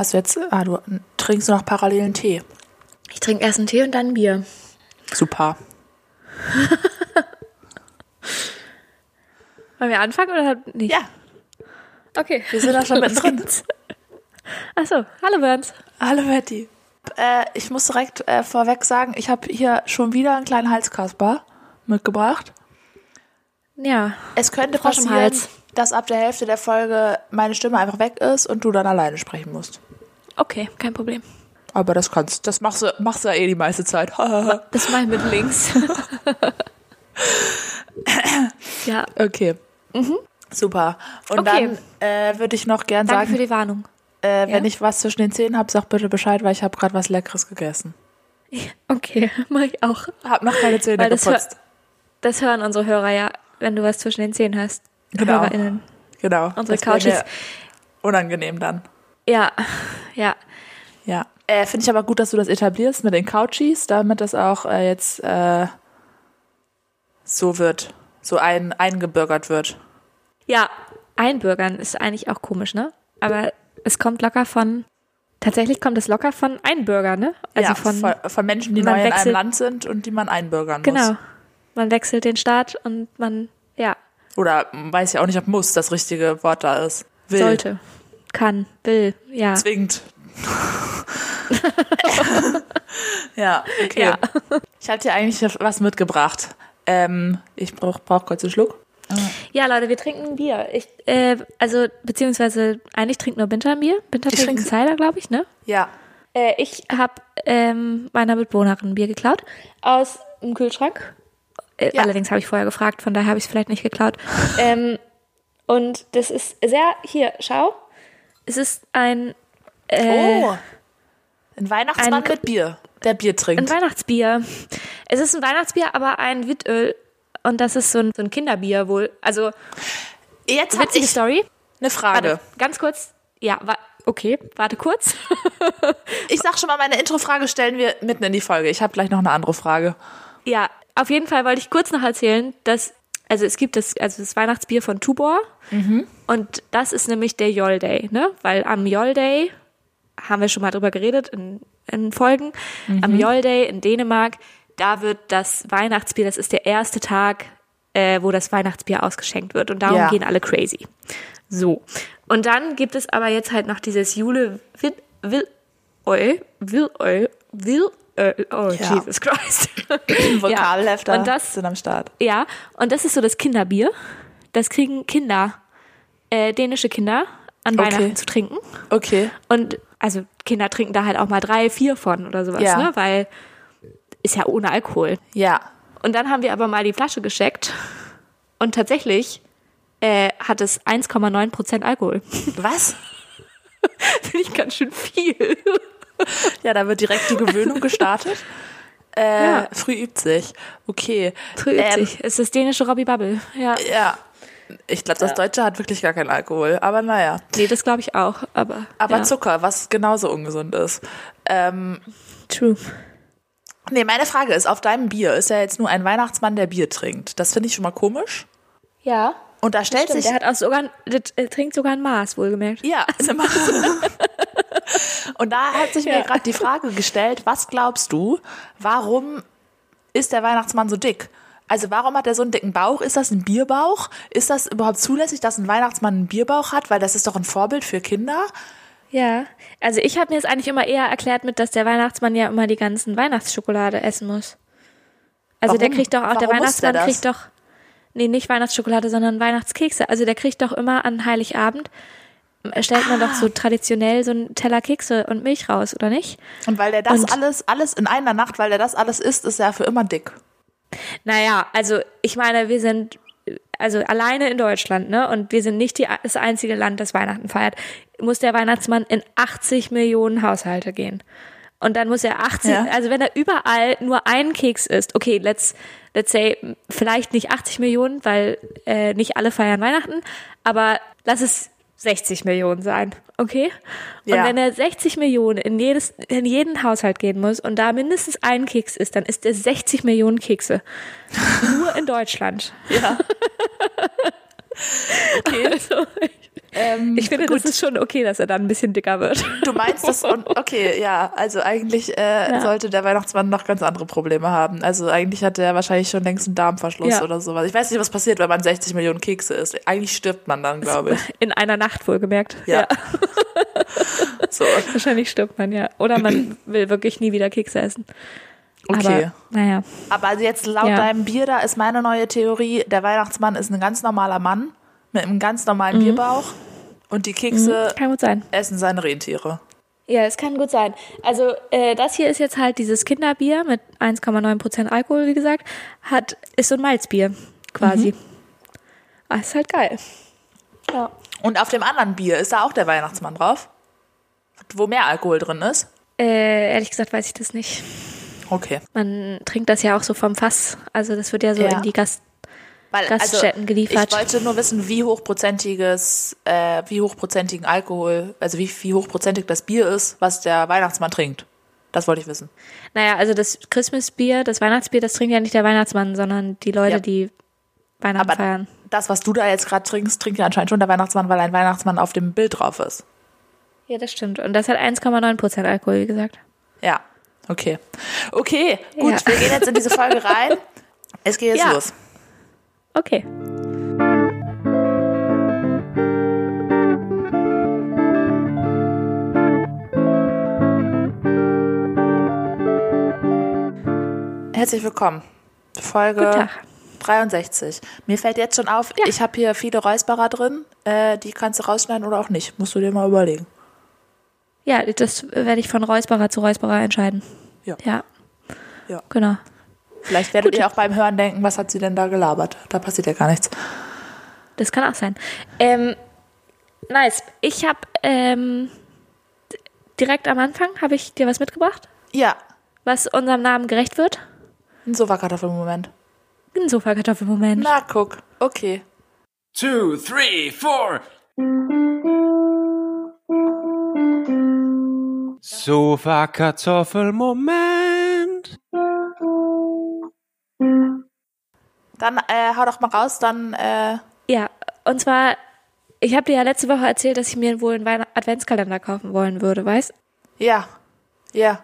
Hast du jetzt, ah, du trinkst noch parallelen Tee. Ich trinke erst einen Tee und dann ein Bier. Super. Wollen wir anfangen oder nicht? Ja, Okay. wir sind da schon mittendrin. Achso, hallo Burns. Hallo Betty. Äh, ich muss direkt äh, vorweg sagen, ich habe hier schon wieder einen kleinen Halskasper mitgebracht. Ja. Es könnte Frosch im passieren, Hals. Dass ab der Hälfte der Folge meine Stimme einfach weg ist und du dann alleine sprechen musst. Okay, kein Problem. Aber das kannst, das machst du, machst du ja eh die meiste Zeit. Das mache ich mit links. ja, okay. Super. Und Okay. dann äh, würde ich noch gern danke für sagen, die Warnung. äh, wenn Ja? ich was zwischen den Zähnen habe, sag bitte Bescheid, weil ich habe gerade was Leckeres gegessen. Okay, mache ich auch. Hab noch keine Zähne Weil das geputzt. Das hören unsere Hörer ja, wenn du was zwischen den Zähnen hast. Genau. HörerInnen. Genau. Unsere das Couches. Unangenehm dann. Ja, ja. Ja. Äh, Finde ich aber gut, dass du das etablierst mit den Couchies, damit das auch äh, jetzt äh, so wird, so ein, eingebürgert wird. Ja, einbürgern ist eigentlich auch komisch, ne? Aber es kommt locker von, tatsächlich kommt es locker von Einbürger, ne? Also ja, von, von, von Menschen, die neu in einem wechselt- Land sind und die man einbürgern genau. muss. Man wechselt den Staat und man, ja, Oder weiß ja auch nicht, ob muss das richtige Wort da ist. Will. sollte, kann, will, ja. Zwingt. ja, okay. Ja. Ich hatte dir eigentlich was mitgebracht. Ähm, ich brauche brauch kurz einen Schluck. Ja, Leute, wir trinken Bier. Ich, äh, also, beziehungsweise, eigentlich trinkt nur Binter Bier. Binter Ich trinkt einen Cider, glaube ich, ne? Ja. Äh, ich habe ähm, meiner Mitbewohnerin Bier geklaut aus dem Kühlschrank. Äh, Ja. Allerdings habe ich vorher gefragt, von daher habe ich es vielleicht nicht geklaut. ähm, und das ist sehr, hier, schau. Es ist ein, äh, oh. Ein Weihnachtsmann ein- mit Bier, der Bier ein trinkt. Weihnachtsbier. Es ist ein Weihnachtsbier, aber ein Wittöl. Und das ist so ein, so ein Kinderbier wohl. Also, Jetzt habe witzige ich Story. eine Frage. Warte, ganz kurz. Ja, wa okay, warte kurz. Ich sag schon mal, meine Intro-Frage stellen wir mitten in die Folge. Ich habe gleich noch eine andere Frage. Ja, auf jeden Fall wollte ich kurz noch erzählen, dass, also es gibt das, also das Weihnachtsbier von Tuborg und das ist nämlich der Yol Day, ne? Weil am Yol Day, haben wir schon mal drüber geredet in, in Folgen, am Yol Day in Dänemark, da wird das Weihnachtsbier, das ist der erste Tag, äh, wo das Weihnachtsbier ausgeschenkt wird und darum Ja. gehen alle crazy. So. Und dann gibt es aber jetzt halt noch dieses Jule Will, Will, Will, Will, Will, oh Ja. Jesus Christ. Vokalhefter Und das- sind am Start. Ja, und das ist so das Kinderbier. Das kriegen Kinder, äh, dänische Kinder, an Okay. Weihnachten zu trinken. Okay. Und also Kinder trinken da halt auch mal drei, vier von oder sowas, Ja. ne? Weil ist ja ohne Alkohol. Ja. Und dann haben wir aber mal die Flasche gescheckt und tatsächlich äh, hat es 1,9 Prozent Alkohol. Was? Finde ich ganz schön viel. Ja, da wird direkt die Gewöhnung gestartet. Äh, Ja. Früh übt sich. Okay. Trübt Ähm, sich. Es ist das dänische Robbie Bubble. Ja. Ja. Ich glaube, das Deutsche hat wirklich gar keinen Alkohol. Aber naja. Nee, das glaube ich auch. Aber, Aber ja. Zucker, was genauso ungesund ist. Ähm, True. nee, meine Frage ist, auf deinem Bier ist ja jetzt nur ein Weihnachtsmann, der Bier trinkt. Das finde ich schon mal komisch. Ja. Und da stellt Stimmt, sich... der hat auch sogar, der äh, trinkt sogar ein Maß, wohlgemerkt. Ja, ist immer Und da hat sich mir gerade die Frage gestellt, was glaubst du, warum ist der Weihnachtsmann so dick? Also warum hat er so einen dicken Bauch? Ist das ein Bierbauch? Ist das überhaupt zulässig, dass ein Weihnachtsmann einen Bierbauch hat? Weil das ist doch ein Vorbild für Kinder. Ja, also ich habe mir es eigentlich immer eher erklärt mit, dass der Weihnachtsmann ja immer die ganzen Weihnachtsschokolade essen muss. Also der Warum? kriegt doch auch, der Warum der Weihnachtsmann das? kriegt doch, nee, nicht Weihnachtsschokolade, sondern Weihnachtskekse. Also der kriegt doch immer an Heiligabend, stellt man doch so Ah. traditionell so einen Teller Kekse und Milch raus, oder nicht? Und weil der das Und- alles, alles in einer Nacht, weil der das alles isst, ist er für immer dick. Naja, also ich meine, wir sind also alleine in Deutschland, ne? Und wir sind nicht die, das einzige Land, das Weihnachten feiert. Muss der Weihnachtsmann in 80 Millionen Haushalte gehen. Und dann muss er 80, Ja. also wenn er überall nur einen Keks isst, okay, let's, let's say, vielleicht nicht 80 Millionen, weil äh, nicht alle feiern Weihnachten, aber lass es 60 Millionen sein, okay? Und Ja. wenn er 60 Millionen in, jedes, in jeden Haushalt gehen muss und da mindestens einen Keks isst, dann isst er 60 Millionen Kekse. Nur in Deutschland. Ja. Okay. Also, ich, Ähm, Ich finde, gut. das ist schon okay, dass er dann ein bisschen dicker wird. Du meinst das und okay, ja, also eigentlich äh, sollte der Weihnachtsmann noch ganz andere Probleme haben. Also eigentlich hat er wahrscheinlich schon längst einen Darmverschluss Ja. oder sowas. Ich weiß nicht, was passiert, wenn man 60 Millionen Kekse isst. Eigentlich stirbt man dann, glaube ich. In einer Nacht wohlgemerkt. Ja. So, Wahrscheinlich stirbt man, ja. Oder man will wirklich nie wieder Kekse essen. okay. Aber, naja. Aber also jetzt laut Ja. deinem Bier da ist meine neue Theorie, der Weihnachtsmann ist ein ganz normaler Mann mit einem ganz normalen Mhm. Bierbauch und die Kekse Kann gut sein. essen seine Rentiere. Ja, es kann gut sein. Also äh, das hier ist jetzt halt dieses Kinderbier mit 1,9% Alkohol, wie gesagt, hat ist so ein Malzbier quasi. Ah, ist halt geil. Ja. Und auf dem anderen Bier ist da auch der Weihnachtsmann drauf, wo mehr Alkohol drin ist. Äh, ehrlich gesagt weiß ich das nicht. Okay. Man trinkt das ja auch so vom Fass. Also das wird ja so Ja. in die Gast. Weil, Gaststätten geliefert. Ich wollte nur wissen, wie hochprozentiges, äh, wie hochprozentigen Alkohol, also wie, wie hochprozentig das Bier ist, was der Weihnachtsmann trinkt. Das wollte ich wissen. Naja, also das Christmasbier, das Weihnachtsbier, das trinkt ja nicht der Weihnachtsmann, sondern die Leute, Ja. die Weihnachten Aber feiern. das, was du da jetzt gerade trinkst, trinkt ja anscheinend schon der Weihnachtsmann, weil ein Weihnachtsmann auf dem Bild drauf ist. Ja, das stimmt. Und das hat 1,9% Alkohol, wie gesagt. Ja, okay. Okay, gut, Ja. wir gehen jetzt in diese Folge rein. Es geht jetzt Ja. los. Okay. Herzlich willkommen. Folge Tag. 63. Mir fällt jetzt schon auf, Ja. ich habe hier viele Räusperer drin. Äh, die kannst du rausschneiden oder auch nicht. Musst du dir mal überlegen. Ja, das werde ich von Räusperer zu Räusperer entscheiden. Ja. Ja. Ja. Genau. Vielleicht werdet ihr auch beim Hören denken, was hat sie denn da gelabert? Da passiert ja gar nichts. Das kann auch sein. Ähm, nice. Ich habe ähm, direkt am Anfang habe ich dir was mitgebracht, Ja, was unserem Namen gerecht wird. ein Sofakartoffelmoment. Ein Sofakartoffelmoment. Na, guck. Okay. two, three, four. Sofa Kartoffelmoment. Dann äh, hau doch mal raus, dann äh, Ja, und zwar, ich habe dir ja letzte Woche erzählt, dass ich mir wohl einen Weihn Adventskalender kaufen wollen würde, weißt? ja. Ja.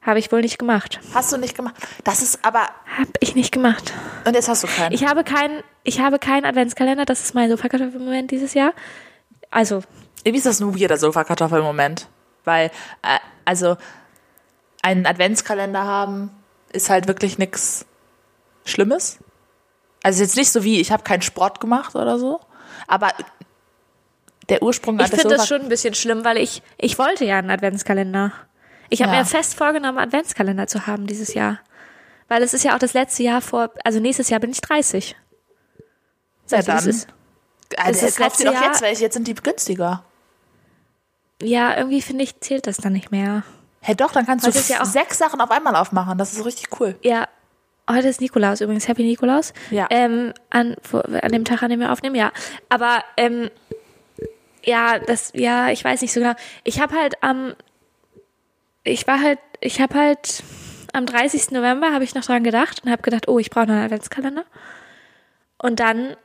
Habe ich wohl nicht gemacht. Hast du nicht gemacht. Das ist aber. Habe ich nicht gemacht. Und jetzt hast du keinen. Ich habe keinen, ich habe keinen Adventskalender, das ist mein Sofakartoffelmoment dieses Jahr. Also, Irgendwie ist das ein weirder Sofakartoffelmoment. Weil, äh, also, einen Adventskalender haben ist halt wirklich nichts Schlimmes. Also jetzt nicht so wie, ich habe keinen Sport gemacht oder so. Aber der Ursprung ich finde das schon ein bisschen schlimm, weil ich, ich wollte ja einen Adventskalender. Ich habe Ja. mir fest vorgenommen, Adventskalender zu haben dieses Jahr. Weil es ist ja auch das letzte Jahr vor, also nächstes Jahr bin ich 30. Ja, dann. ist? Also, das kauf dir letzte doch jetzt welche, jetzt sind die günstiger. Ja, irgendwie finde ich, zählt das dann nicht mehr. Hey, doch, dann kannst Heute du ist ja auch- sechs Sachen auf einmal aufmachen. Das ist richtig cool. Ja, heute ist Nikolaus übrigens. Happy Nikolaus. Ja. Ähm, an, wo- an dem Tag, an dem wir aufnehmen, ja. Aber, ähm, ja, das, ja, ich weiß nicht so genau. Ich habe halt am, ich war halt, ich habe halt am 30. November habe ich noch dran gedacht und habe gedacht, oh, ich brauche noch einen Adventskalender. Und dann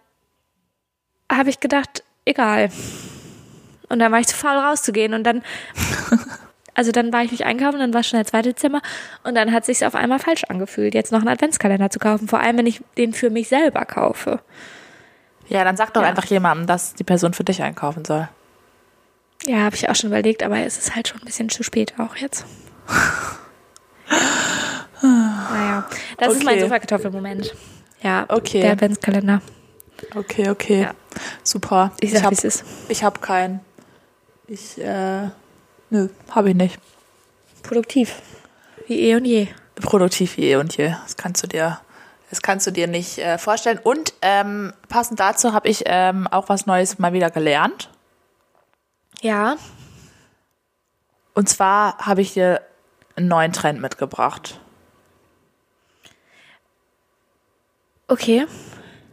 habe ich gedacht, egal. Und dann war ich zu faul rauszugehen und dann also dann war ich nicht einkaufen, dann war schon der 2. Dezember und dann hat sich auf einmal falsch angefühlt, jetzt noch einen Adventskalender zu kaufen. Vor allem, wenn ich den für mich selber kaufe. Ja, dann sag doch Ja. einfach jemandem, dass die Person für dich einkaufen soll. Ja, habe ich auch schon überlegt, aber es ist halt schon ein bisschen zu spät auch jetzt. naja, das ist mein Okay. Sofakartoffelmoment. Ja, Okay. der Adventskalender. Okay, okay. Ja. Super. Ich sag, hab, wie es ist. Ich habe keinen. Ich, äh, nö, habe ich nicht. Produktiv. Wie eh und je. Produktiv wie eh und je. Das kannst du dir, das kannst du dir nicht äh, vorstellen. Und ähm, passend dazu habe ich ähm, auch was Neues mal wieder gelernt. Ja. Und zwar habe ich dir einen neuen Trend mitgebracht. Okay.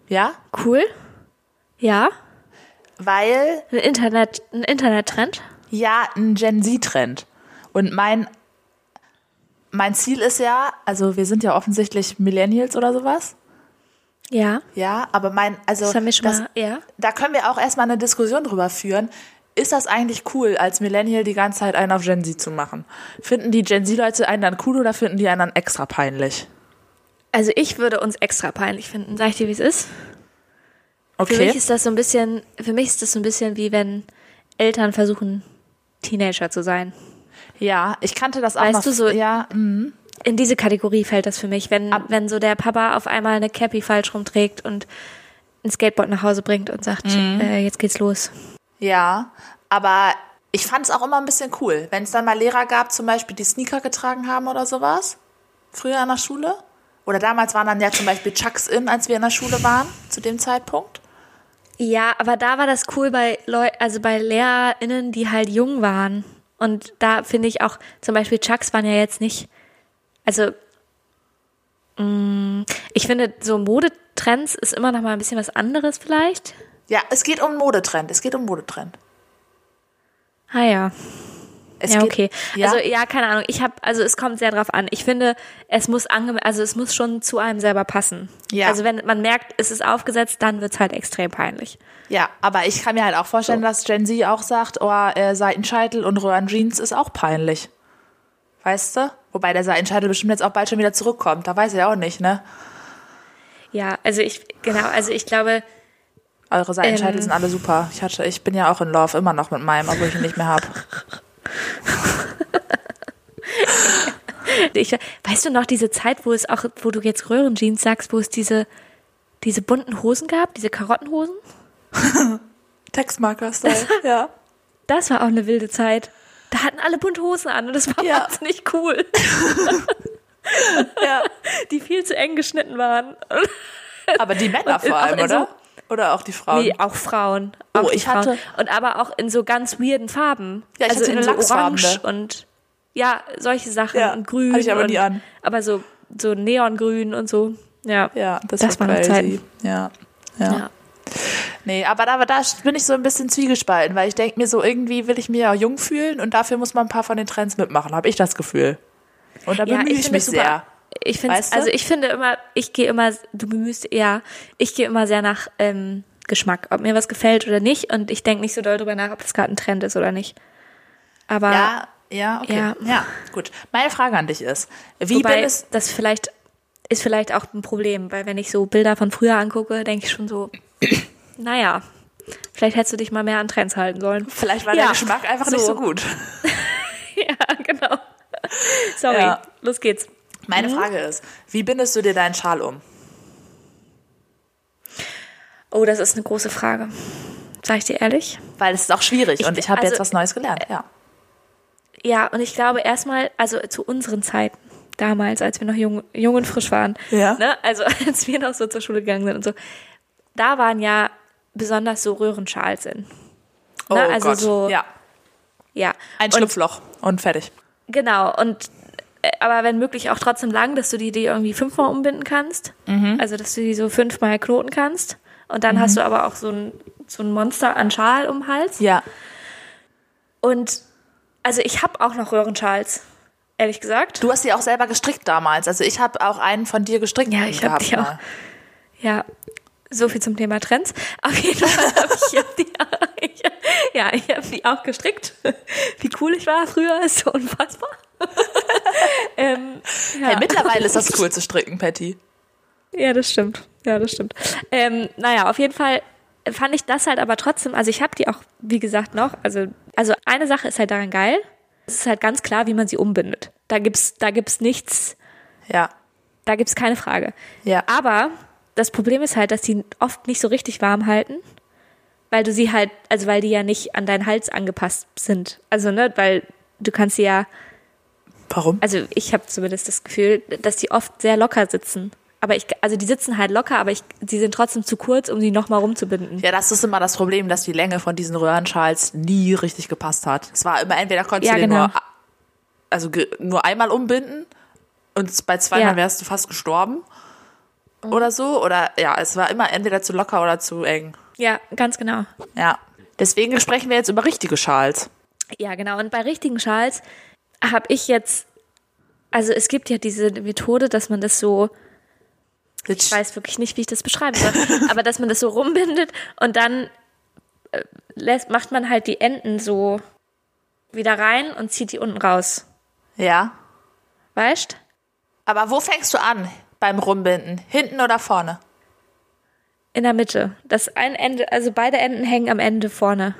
Ja? Cool. Ja. Weil, Ein Internet, ein Internettrend. Ja, ein Gen Z-Trend. Und mein, mein Ziel ist ja, also wir sind ja offensichtlich Millennials oder sowas. Ja, Ja, aber mein, also das haben wir schon das, mal. Ja. da können wir auch erstmal eine Diskussion drüber führen. Ist das eigentlich cool, als Millennial die ganze Zeit einen auf Gen Z zu machen? Finden die Gen Z-Leute einen dann cool oder finden die einen dann extra peinlich? Also ich würde uns extra peinlich finden. Sag ich dir, wie es ist? Für mich Okay. ist das so ein bisschen, für mich ist das so ein bisschen wie wenn Eltern versuchen, Teenager zu sein. Ja, ich kannte das auch Weißt noch. du, so- ja, mm, In diese Kategorie fällt das für mich, wenn, wenn so der Papa auf einmal eine Cappy falsch rumträgt und ein Skateboard nach Hause bringt und sagt, Mhm. äh, jetzt geht's los. ja, aber ich fand es auch immer ein bisschen cool, wenn es dann mal Lehrer gab, zum Beispiel, die Sneaker getragen haben oder sowas. Früher an der Schule. Oder damals waren dann ja zum Beispiel Chucks in, als wir in der Schule waren, zu dem Zeitpunkt. Ja, aber da war das cool bei Leu also bei LehrerInnen, die halt jung waren. Und da finde ich auch, zum Beispiel Chucks waren ja jetzt nicht, also mh, ich finde, so Modetrends ist immer noch mal ein bisschen was anderes vielleicht. Ja, es geht um Modetrend. Es geht um Modetrend. Ah ja. Es ja, geht, okay. Ja, Also ja, keine Ahnung. Ich habe, also es kommt sehr drauf an. Ich finde, es muss ange also es muss schon zu einem selber passen. Ja. Also wenn man merkt, es ist aufgesetzt, dann wird's halt extrem peinlich. ja, aber ich kann mir halt auch vorstellen, dass Gen Z auch sagt, oh, äh, Seitenscheitel und Röhrenjeans ist auch peinlich. Weißt du? Wobei der Seitenscheitel bestimmt jetzt auch bald schon wieder zurückkommt. Da weiß ich auch nicht, ne? Ja, also ich genau, also ich glaube, Eure Seitenscheitel Ähm. sind alle super. Ich, hatte, ich bin ja auch in Love immer noch mit meinem, obwohl ich ihn nicht mehr habe. Ich, weißt du noch diese Zeit, wo es auch, wo du jetzt Röhrenjeans sagst, wo es diese diese bunten Hosen gab, diese Karottenhosen? Textmarker-Style, ja. Das war auch eine wilde Zeit. Da hatten alle bunte Hosen an und das war Ja. wahnsinnig cool, ja. die viel zu eng geschnitten waren. Aber die Männer vor allem, oder? so- Oder auch die Frauen? Nee, auch Frauen. Auch Oh, ich Frauen. hatte- Und aber auch in so ganz weirden Farben. Ja, ich also hatte in so. Orange und ja, solche Sachen Ja, und grün. hatte ich aber und, nie an. Aber so, so neongrün und so. Ja. Ja, das, Das war crazy. Zeiten. Ja. ja. ja. Nee, aber da, da bin ich so ein bisschen zwiegespalten, weil ich denke mir so, irgendwie will ich mich ja jung fühlen und dafür muss man ein paar von den Trends mitmachen, habe ich das Gefühl. Und da Ja, bemühe ich, finde mich super. sehr. Ich finde, Weißt du? also ich finde immer, ich gehe immer, du bemühst, ja, ich gehe immer sehr nach ähm, Geschmack, ob mir was gefällt oder nicht. Und ich denke nicht so doll drüber nach, ob das gerade ein Trend ist oder nicht. Aber Ja, ja, okay. Ja. Ja. gut. Meine Frage an dich ist, wie wobei es, das vielleicht ist vielleicht auch ein Problem, weil wenn ich so Bilder von früher angucke, denke ich schon so, naja, vielleicht hättest du dich mal mehr an Trends halten sollen. vielleicht war Ja, der Geschmack einfach nicht so gut. ja, genau. Sorry, Ja. los geht's. Meine Mhm. Frage ist, wie bindest du dir deinen Schal um? Oh, das ist eine große Frage. Sag ich dir ehrlich? Weil es ist auch schwierig Ich- und ich habe also- jetzt was Neues gelernt, ja. Ja, und ich glaube erstmal, also zu unseren Zeiten, damals, als wir noch jung, jung und frisch waren, Ja. ne, also als wir noch so zur Schule gegangen sind und so, da waren ja besonders so Röhrenschals in. Oh Ne, also Gott. so- ja, Ja. ein und, Schlupfloch und fertig. Genau, und äh, aber wenn möglich auch trotzdem lang, dass du die, die irgendwie fünfmal umbinden kannst. Mhm. Also dass du die so fünfmal knoten kannst. Und dann hast du aber auch so ein, so ein Monster an Schal um den Hals. Ja, Und also ich habe auch noch Röhrenschals, ehrlich gesagt. du hast die auch selber gestrickt damals. Also ich habe auch einen von dir gestrickt Ja, ich hab gehabt die auch. Ja, so viel zum Thema Trends. Auf jeden Fall habe ich hab die, ich, ja, ich habe die auch gestrickt. Wie cool ich war früher, ist so unfassbar. ähm, ja. Hey, mittlerweile ist das cool zu stricken, Patty. ja, das stimmt. Ja, das stimmt. Ähm, naja, auf jeden Fall fand ich das halt aber trotzdem, also ich habe die auch, wie gesagt, noch, also, also eine Sache ist halt daran geil. Es ist halt ganz klar, wie man sie umbindet. Da gibt's, da gibt's nichts, Ja, da gibt's keine Frage. ja. Aber das Problem ist halt, dass die oft nicht so richtig warm halten, weil du sie halt, also weil die ja nicht an deinen Hals angepasst sind. Also, ne, weil du kannst sie ja, Warum? also ich habe zumindest das Gefühl, dass die oft sehr locker sitzen. Aber ich, also die sitzen halt locker, aber ich, die sind trotzdem zu kurz, um sie nochmal rumzubinden. Ja, das ist immer das Problem, dass die Länge von diesen Röhrenschals nie richtig gepasst hat. Es war immer entweder konntest Ja, du den genau. nur, also ge- nur einmal umbinden und bei zweimal Ja. Mhm. wärst du fast gestorben oder so. Oder ja, es war immer entweder zu locker oder zu eng. Ja, ganz genau. Ja. Deswegen sprechen wir jetzt über richtige Schals. Ja, genau. Und bei richtigen Schals habe ich jetzt, also es gibt ja diese Methode, dass man das so ich weiß wirklich nicht, wie ich das beschreiben soll, aber dass man das so rumbindet und dann äh, lässt, macht man halt die Enden so wieder rein und zieht die unten raus. Ja. Weißt? Aber wo fängst du an beim Rumbinden? Hinten oder vorne? In der Mitte. Das ein Ende, also beide Enden hängen am Ende vorne.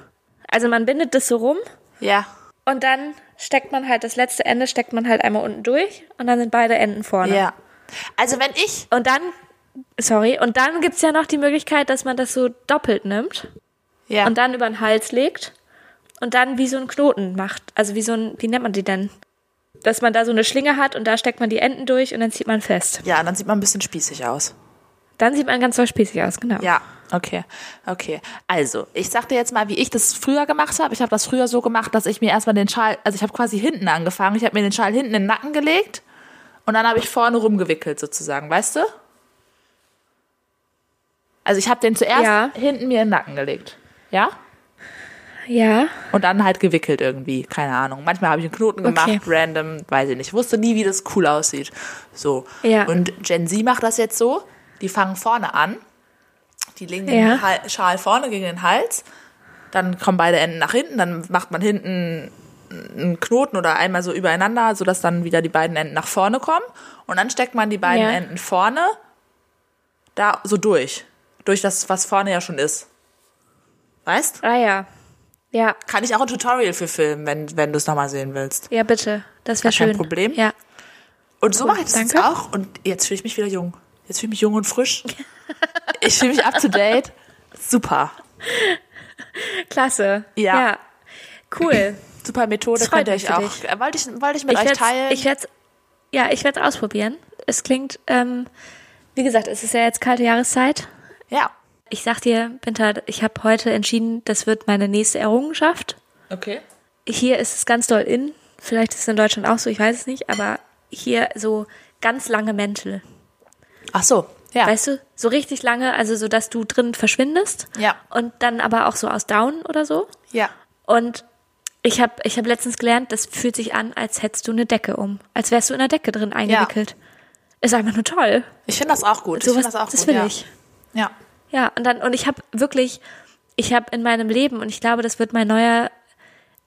Also man bindet das so rum Ja. und dann steckt man halt das letzte Ende steckt man halt einmal unten durch und dann sind beide Enden vorne. Ja. Also wenn ich, Und dann, sorry, und dann gibt's ja noch die Möglichkeit, dass man das so doppelt nimmt ja. und dann über den Hals legt und dann wie so einen Knoten macht. Also wie so ein, wie nennt man die denn? Dass man da so eine Schlinge hat und da steckt man die Enden durch und dann zieht man fest. ja, dann sieht man ein bisschen spießig aus. Dann sieht man ganz doll spießig aus, genau. Ja, okay, okay. Also, ich sag dir jetzt mal, wie ich das früher gemacht habe. Ich habe das früher so gemacht, dass ich mir erstmal den Schal, also ich habe quasi hinten angefangen. Ich habe mir den Schal hinten in den Nacken gelegt und dann habe ich vorne rumgewickelt sozusagen, weißt du? Also ich habe den zuerst Ja. hinten mir in den Nacken gelegt. Ja? Ja. Und dann halt gewickelt irgendwie, keine Ahnung. Manchmal habe ich einen Knoten gemacht, Okay. random, weiß ich nicht. Ich wusste nie, wie das cool aussieht. So. Ja. Und Gen Z macht das jetzt so, die fangen vorne an, die legen den Ja. Hal- Schal vorne gegen den Hals, dann kommen beide Enden nach hinten, dann macht man hinten einen Knoten oder einmal so übereinander, sodass dann wieder die beiden Enden nach vorne kommen. Und dann steckt man die beiden Ja. Enden vorne da so durch. Durch das, was vorne ja schon ist. Weißt? Ah ja. Ja, Kann ich auch ein Tutorial für filmen, wenn, wenn du es nochmal sehen willst. ja, bitte. Das wäre Gar kein schön. Problem. Ja. Und so Cool, mache ich das jetzt danke. auch. Und jetzt fühle ich mich wieder jung. Jetzt fühle ich mich jung und frisch. Ich fühle mich up to date. Super. Klasse. Ja. ja. Cool. Super Methode. Das freut Könnt ihr mich euch auch. dich. Äh, Wollte ich, wollte ich mit ich euch teilen. Ich werde ja, ich werde es ausprobieren. Es klingt, ähm, wie gesagt, es ist ja jetzt kalte Jahreszeit. ja. Ich sag dir, Winter, ich habe heute entschieden, das wird meine nächste Errungenschaft. Okay. Hier ist es ganz doll in. Vielleicht ist es in Deutschland auch so, ich weiß es nicht, aber hier so ganz lange Mäntel. Ach so. Ja. Weißt du, so richtig lange, also so, dass du drin verschwindest. Ja. Und dann aber auch so aus Down oder so. ja. Und ich habe ich hab letztens gelernt, das fühlt sich an, als hättest du eine Decke um. Als wärst du in einer Decke drin eingewickelt. Ist einfach nur toll. Ich finde das auch gut. ich Sowas, finde das auch das gut. will ja. ich. Ja. Ja, und dann, und ich habe wirklich, ich habe in meinem Leben, und ich glaube, das wird mein neuer,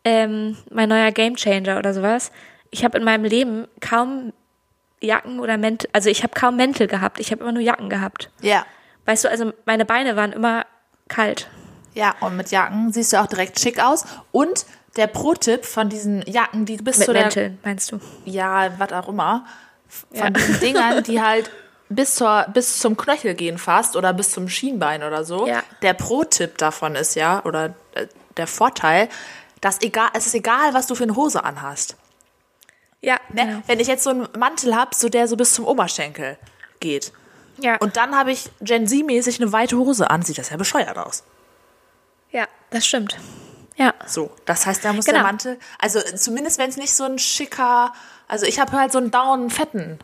ähm, mein neuer Gamechanger oder sowas. Ich habe in meinem Leben kaum Jacken oder Mäntel, also ich habe kaum Mäntel gehabt, ich habe immer nur Jacken gehabt. Ja. Weißt du, also meine Beine waren immer kalt. Ja. Und mit Jacken siehst du auch direkt schick aus. Und der Pro-Tipp von diesen Jacken, die bis Mit zu der Mänteln, meinst du? ja, was auch immer, von Ja. diesen Dingern, die halt bis, zur, bis zum Knöchel gehen fast oder bis zum Schienbein oder so. Ja. Der Pro-Tipp davon ist ja, oder äh, der Vorteil, dass egal, es ist egal, was du für eine Hose anhast. Ja, Ne? genau. Wenn ich jetzt so einen Mantel habe, so der so bis zum Oberschenkel geht. Ja, Und dann habe ich Gen Z-mäßig eine weite Hose an, sieht das ja bescheuert aus. ja, das stimmt. Ja, So, das heißt, da muss Genau. der Mantel, also zumindest wenn es nicht so ein schicker, also ich habe halt so einen dauernden fetten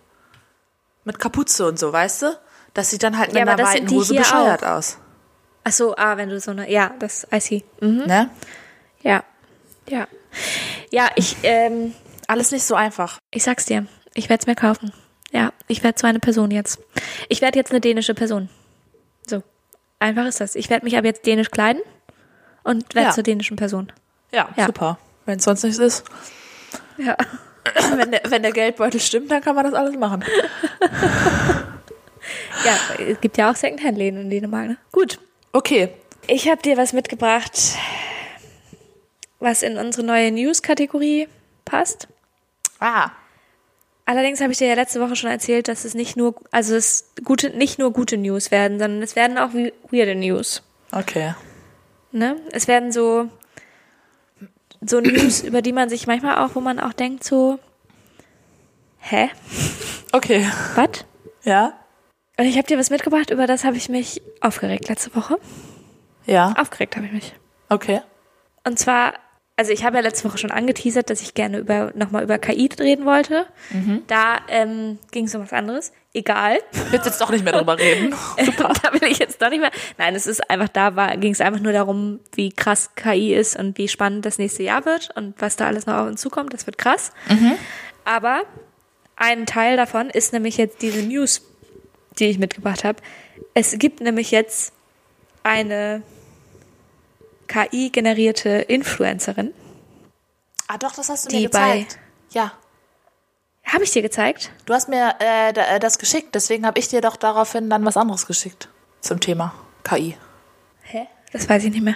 mit Kapuze und so, weißt du? Das sieht dann halt mit Ja, einer weiten Hose bescheuert auch. aus. ach so, ah, wenn du so eine, ja, das, I see. Mhm. Ne? Ja, ja. Ja, ich, ähm, Alles nicht so einfach. Ich sag's dir, ich werde es mir kaufen. Ja, ich werde so eine Person jetzt. Ich werde jetzt eine dänische Person. So, einfach ist das. Ich werde mich aber jetzt dänisch kleiden und Ja. zur dänischen Person. Ja, Ja. super. Wenn es sonst nichts ist. Ja. Wenn der, wenn der Geldbeutel stimmt, dann kann man das alles machen. Ja, es gibt ja auch Secondhand-Läden in Dänemark. Ne? Gut, Okay. ich habe dir was mitgebracht, was in unsere neue News-Kategorie passt. Ah, Allerdings habe ich dir ja letzte Woche schon erzählt, dass es nicht nur, also es gute, nicht nur gute News werden, sondern es werden auch we- weirde News. okay. Ne? Es werden so, so News, über die man sich manchmal auch, wo man auch denkt, so, hä? Okay. Was? Ja? Und ich habe dir was mitgebracht, über das habe ich mich aufgeregt letzte Woche. Ja. Aufgeregt habe ich mich. Okay. Und zwar, also ich habe ja letzte Woche schon angeteasert, dass ich gerne über nochmal über KI reden wollte. Da ähm, ging es um was anderes. Egal. Willst jetzt doch nicht mehr drüber reden? Super. da will ich jetzt doch nicht mehr. Nein, es ist einfach, da ging es einfach nur darum, wie krass KI ist und wie spannend das nächste Jahr wird und was da alles noch auf uns zukommt. Das wird krass. Aber ein Teil davon ist nämlich jetzt diese News, die ich mitgebracht habe. Es gibt nämlich jetzt eine KI-generierte Influencerin. Ah, doch, das hast du mir gezeigt. Ja. Habe ich dir gezeigt? Du hast mir äh, äh, das geschickt, deswegen habe ich dir doch daraufhin dann was anderes geschickt zum Thema KI. Hä? Das weiß ich nicht mehr.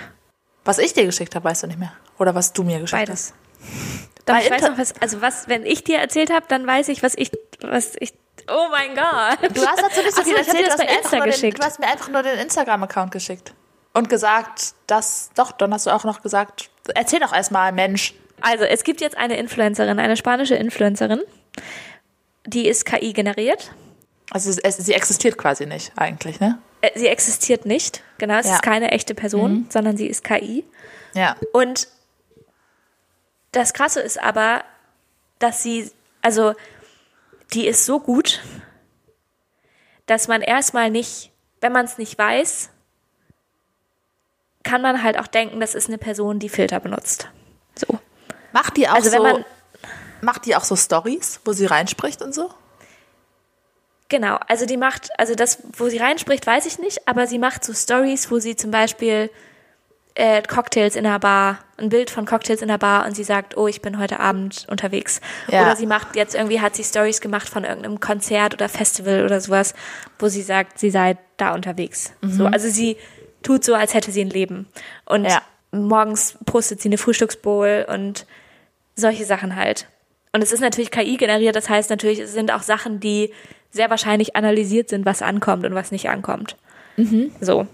Was ich dir geschickt habe, weißt du nicht mehr. Oder was du mir geschickt Beides. hast. Doch, Bei ich weiß Inter- noch was, also was, wenn ich dir erzählt habe, dann weiß ich, was ich, was ich, oh mein Gott. Du hast dazu nicht so Ach viel erzählt, du hast, bei den, du hast mir einfach nur den Instagram-Account geschickt. Und gesagt, dass, doch, dann hast du auch noch gesagt, erzähl doch erstmal, Mensch. Also, es gibt jetzt eine Influencerin, eine spanische Influencerin, die ist KI generiert. Also es, sie existiert quasi nicht eigentlich, ne? Äh, Sie existiert nicht, genau, es Ja. ist keine echte Person, sondern sie ist KI. Ja. Und das Krasse ist aber, dass sie, also, die ist so gut, dass man erstmal nicht, wenn man es nicht weiß, kann man halt auch denken, das ist eine Person, die Filter benutzt. So. Macht die auch Also wenn so, man- macht die auch so Stories, wo sie reinspricht und so? Genau, also die macht, also das, wo sie reinspricht, weiß ich nicht, aber sie macht so Stories, wo sie zum Beispiel äh, Cocktails in einer Bar, ein Bild von Cocktails in der Bar und sie sagt, oh, ich bin heute Abend unterwegs. Ja. Oder sie macht jetzt irgendwie, hat sie Stories gemacht von irgendeinem Konzert oder Festival oder sowas, wo sie sagt, sie sei da unterwegs. So, also sie tut so, als hätte sie ein Leben. Und Ja. morgens postet sie eine Frühstücksbowl und solche Sachen halt. Und es ist natürlich KI generiert, das heißt natürlich, es sind auch Sachen, die sehr wahrscheinlich analysiert sind, was ankommt und was nicht ankommt. So.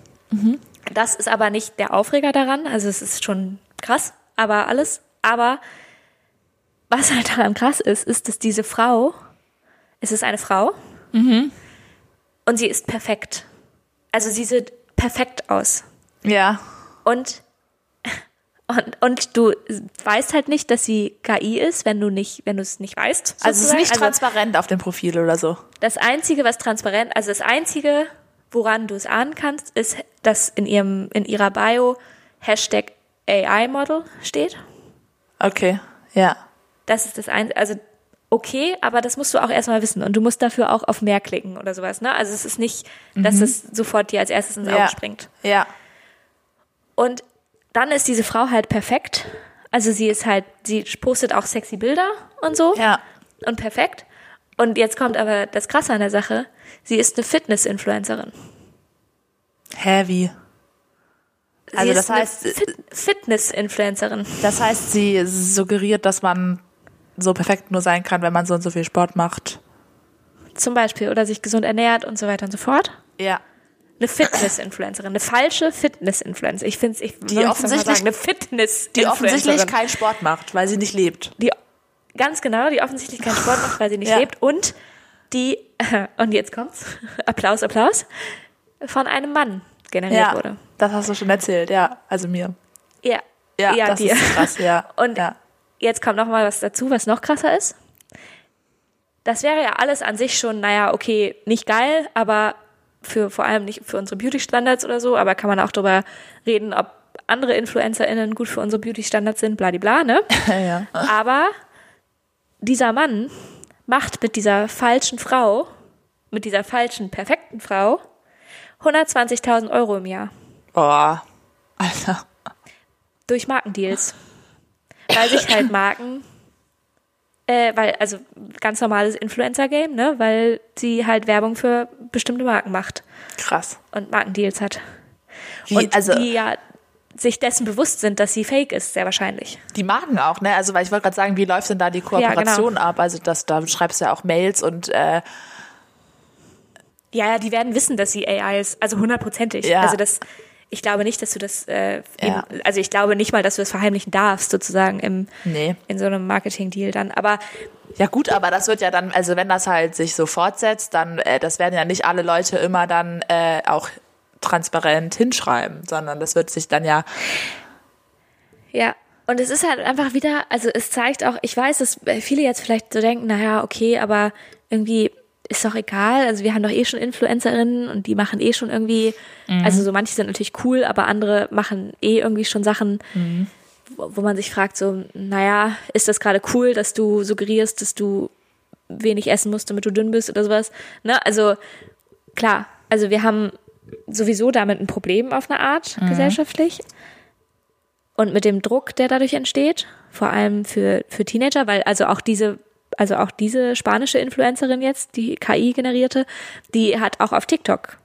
Das ist aber nicht der Aufreger daran, also es ist schon krass, aber alles. Aber was halt daran krass ist, ist, dass diese Frau, es ist eine Frau und sie ist perfekt. Also sie perfekt aus. Ja. Und, und, und du weißt halt nicht, dass sie KI ist, wenn du nicht, wenn du es nicht weißt. Also es ist sozusagen. nicht transparent auf dem Profil oder so. Das Einzige, was transparent, also das Einzige, woran du es ahnen kannst, ist, dass in ihrem, in ihrer Bio Hashtag AI-Model steht. Okay. Ja. Das ist das Einzige, also okay, aber das musst du auch erstmal wissen und du musst dafür auch auf mehr klicken oder sowas, ne? Also es ist nicht, dass es sofort dir als erstes ins Auge Mhm. Ja. springt. Ja. Und dann ist diese Frau halt perfekt. Also sie ist halt, sie postet auch sexy Bilder und so. Ja. Und perfekt. Und jetzt kommt aber das Krasse an der Sache. Sie ist eine Fitness-Influencerin. Hä, wie? Sie Also das heißt, Fit Fitness-Influencerin. Das heißt, sie suggeriert, dass man so perfekt nur sein kann, wenn man so und so viel Sport macht. Zum Beispiel. Oder sich gesund ernährt und so weiter und so fort. Ja. Eine Fitness-Influencerin. Eine falsche Fitness-Influencer. Ich finde es, ich Die offensichtlich- sagen, eine fitness Die offensichtlich keinen Sport macht, weil sie nicht lebt. die ganz genau, die offensichtlich keinen Sport macht, weil sie nicht Ja. lebt und die und jetzt kommt's, Applaus, Applaus, von einem Mann generiert Ja. wurde. Das hast du schon erzählt, ja. Also mir. Ja, Ja, ja, das dir. ist krass, ja. Und ja. Jetzt kommt noch mal was dazu, was noch krasser ist. Das wäre ja alles an sich schon, naja, okay, nicht geil, aber für vor allem nicht für unsere Beauty-Standards oder so, aber kann man auch darüber reden, ob andere InfluencerInnen gut für unsere Beauty-Standards sind, bladibla, ne? ja. Aber dieser Mann macht mit dieser falschen Frau, mit dieser falschen, perfekten Frau, 120.000 Euro im Jahr Boah. Alter. durch Markendeals. Weil sich halt Marken, äh, weil, also ganz normales Influencer-Game, ne, weil sie halt Werbung für bestimmte Marken macht Krass. und Markendeals hat. Wie, und also die ja sich dessen bewusst sind, dass sie fake ist, sehr wahrscheinlich. die Marken auch, ne? Also weil ich wollte gerade sagen, wie läuft denn da die Kooperation genau. ab? Also das, da schreibst du ja auch Mails und äh, Ja, ja, die werden wissen, dass sie AI ist, also hundertprozentig. Ja. Also das, ich glaube nicht, dass du das, äh, Ja. eben, also ich glaube nicht mal, dass du das verheimlichen darfst, sozusagen im, nee. in so einem Marketing-Deal dann. Aber Ja gut, aber das wird ja dann, also wenn das halt sich so fortsetzt, dann, äh, das werden ja nicht alle Leute immer dann äh, auch transparent hinschreiben, sondern das wird sich dann ja, Ja, und es ist halt einfach wieder, also es zeigt auch, ich weiß, dass viele jetzt vielleicht so denken, naja, okay, aber irgendwie ist doch egal, also wir haben doch eh schon Influencerinnen und die machen eh schon irgendwie, also so manche sind natürlich cool, aber andere machen eh irgendwie schon Sachen, wo, wo man sich fragt, so, naja, ist das gerade cool, dass du suggerierst, dass du wenig essen musst, damit du dünn bist oder sowas, ne, also klar, also wir haben sowieso damit ein Problem auf eine Art gesellschaftlich. Und mit dem Druck, der dadurch entsteht, vor allem für, für Teenager, weil also auch diese, also auch diese spanische Influencerin jetzt, die KI generierte, die hat auch auf TikTok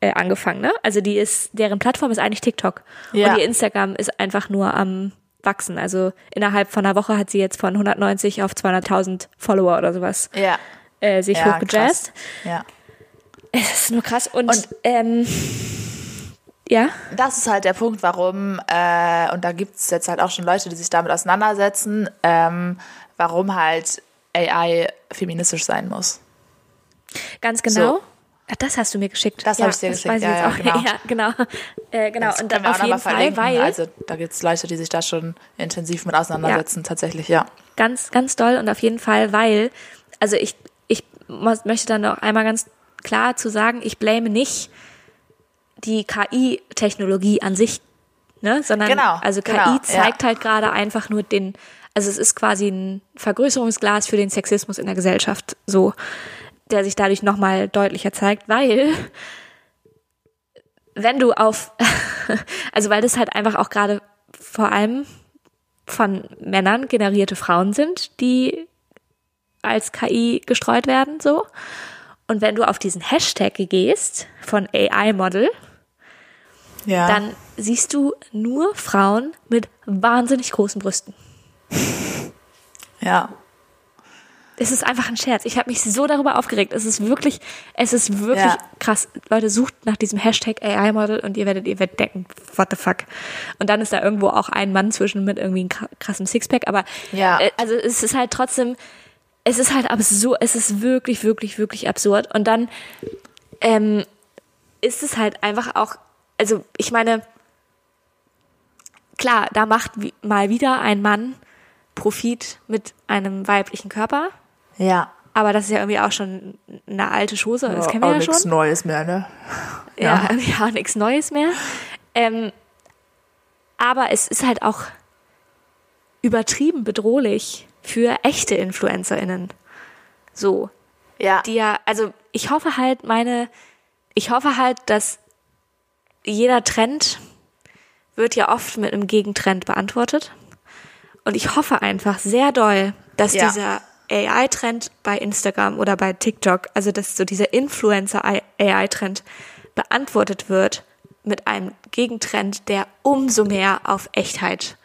äh, angefangen, ne? Also die ist, deren Plattform ist eigentlich TikTok. Ja. Und ihr Instagram ist einfach nur am wachsen. Also innerhalb von einer Woche hat sie jetzt von 190 auf 200.000 Follower oder sowas Ja. äh, sich ja, hochgejazzt. Ja. Es ist nur krass. Und, Und- ähm, ja, Das ist halt der Punkt, warum, äh, und da gibt es jetzt halt auch schon Leute, die sich damit auseinandersetzen, ähm, warum halt AI feministisch sein muss. ganz genau. So. Ach, das hast du mir geschickt. Das ja, hab ich dir das geschickt, weiß ich ja, jetzt ja, auch. genau. Ja, genau. Äh, genau. Das Und dann auf jeden Fall, verlinken. weil Also da gibt es Leute, die sich da schon intensiv mit auseinandersetzen, tatsächlich, ja. ganz, ganz doll und auf jeden Fall, weil, also ich, ich möchte dann noch einmal ganz klar zu sagen, ich blame nicht die KI-Technologie an sich, ne, sondern Genau, also KI genau, zeigt ja. halt gerade einfach nur den, also es ist quasi ein Vergrößerungsglas für den Sexismus in der Gesellschaft, so, der sich dadurch nochmal deutlicher zeigt, weil wenn du auf, also weil das halt einfach auch gerade vor allem von Männern generierte Frauen sind, die als KI gestreut werden, so. Und wenn du auf diesen Hashtag gehst von AI-Model, Ja. dann siehst du nur Frauen mit wahnsinnig großen Brüsten. ja. Es ist einfach ein Scherz. Ich habe mich so darüber aufgeregt. Es ist wirklich, es ist wirklich Ja. krass. Leute, sucht nach diesem Hashtag AI-Model und ihr werdet, ihr werdet denken, what the fuck. Und dann ist da irgendwo auch ein Mann zwischen mit irgendwie einem kra- krassen Sixpack. Aber Ja. äh, also es ist halt trotzdem, es ist halt absurd. Es ist wirklich, wirklich, wirklich absurd. Und dann ähm, ist es halt einfach auch, also ich meine, klar, da macht mal wieder ein Mann Profit mit einem weiblichen Körper. Ja. Aber das ist ja irgendwie auch schon eine alte Chose, das kennen wir auch ja nichts schon. Neues mehr, ne? Ja, ja, nichts Neues mehr. Ähm, aber es ist halt auch übertrieben bedrohlich für echte InfluencerInnen. So. Ja. Die ja, also ich hoffe halt, meine, ich hoffe halt, dass jeder Trend wird ja oft mit einem Gegentrend beantwortet. Und ich hoffe einfach sehr doll, dass Ja. dieser AI-Trend bei Instagram oder bei TikTok, also dass so dieser Influencer-AI-Trend beantwortet wird mit einem Gegentrend, der umso mehr auf Echtheit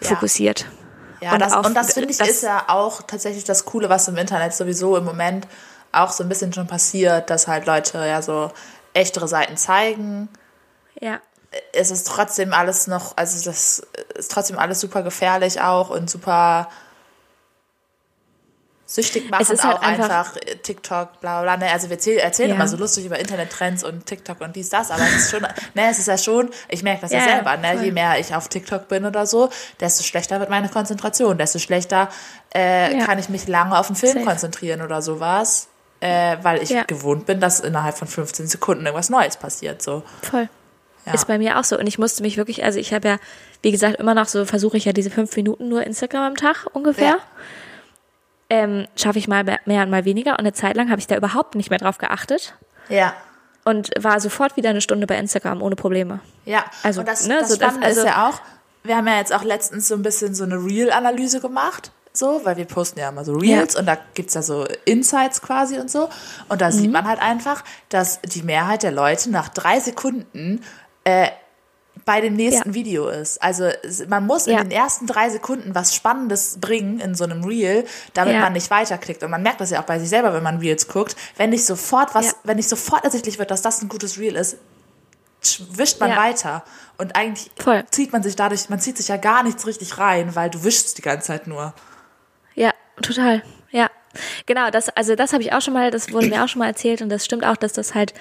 Ja. fokussiert. Ja, Und das, auf- und das finde ich das- ist ja auch tatsächlich das Coole, was im Internet sowieso im Moment auch so ein bisschen schon passiert, dass halt Leute ja so echtere Seiten zeigen. Ja. Es ist trotzdem alles noch, also das ist trotzdem alles super gefährlich auch und super süchtig machen halt auch einfach- einfach, TikTok, bla bla. Ne? Also wir erzählen, erzählen Ja. immer so lustig über Internettrends und TikTok und dies, das, aber es ist schon, ne, es ist ja schon, ich merke das ja, Ja, selber, ne? voll. je mehr ich auf TikTok bin oder so, desto schlechter wird meine Konzentration, desto schlechter äh, Ja. kann ich mich lange auf einen Film Safe. konzentrieren oder sowas, äh, weil ich gewohnt bin, dass innerhalb von 15 Sekunden irgendwas Neues passiert. So. Voll. Ja. Ist bei mir auch so. Und ich musste mich wirklich, also ich habe ja, wie gesagt, immer noch so, versuche ich ja diese fünf Minuten nur Instagram am Tag ungefähr. Ja. Ähm, Schaffe ich mal mehr und mal weniger. Und eine Zeit lang habe ich da überhaupt nicht mehr drauf geachtet Ja. und war sofort wieder eine Stunde bei Instagram ohne Probleme. Ja, Also, und das, ne, das so das- also- ist ja auch, wir haben ja jetzt auch letztens so ein bisschen so eine Reel-Analyse gemacht, so, weil wir posten ja immer so Reels Ja. und da gibt's ja so Insights quasi und so. Und da Mhm. sieht man halt einfach, dass die Mehrheit der Leute nach drei Sekunden äh, bei dem nächsten Ja. Video ist. Also man muss in Ja. den ersten drei Sekunden was Spannendes bringen in so einem Reel, damit Ja. man nicht weiterklickt. Und man merkt das ja auch bei sich selber, wenn man Reels guckt. Wenn nicht sofort was, wenn nicht sofort ersichtlich wird, dass das ein gutes Reel ist, sch- wischt man weiter. Und eigentlich Voll. zieht man sich dadurch, man zieht sich ja gar nichts richtig rein, weil du wischst die ganze Zeit nur. Ja, total. Ja. Genau, das, also das habe ich auch schon mal, das wurde mir auch schon mal erzählt und das stimmt auch, dass das halt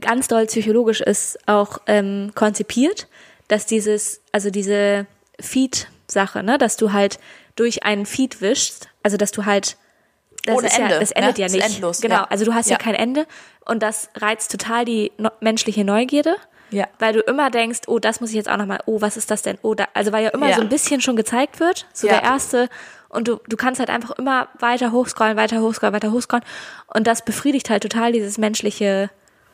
ganz doll psychologisch ist, auch ähm, konzipiert, dass dieses, also diese Feed-Sache, ne, dass du halt durch einen Feed wischst, also dass du halt das Ohne ist Ende, ja, das endet ne? ja Ist nicht. endlos, genau, ja. also du hast ja. Ja. kein Ende und das reizt total die no menschliche Neugierde Ja. Weil du immer denkst, oh, das muss ich jetzt auch nochmal, oh, was ist das denn? Oh, da, also weil ja immer so ein bisschen schon gezeigt wird, so der erste. Und du, du kannst halt einfach immer weiter hochscrollen, weiter hochscrollen, weiter hochscrollen. Und das befriedigt halt total dieses menschliche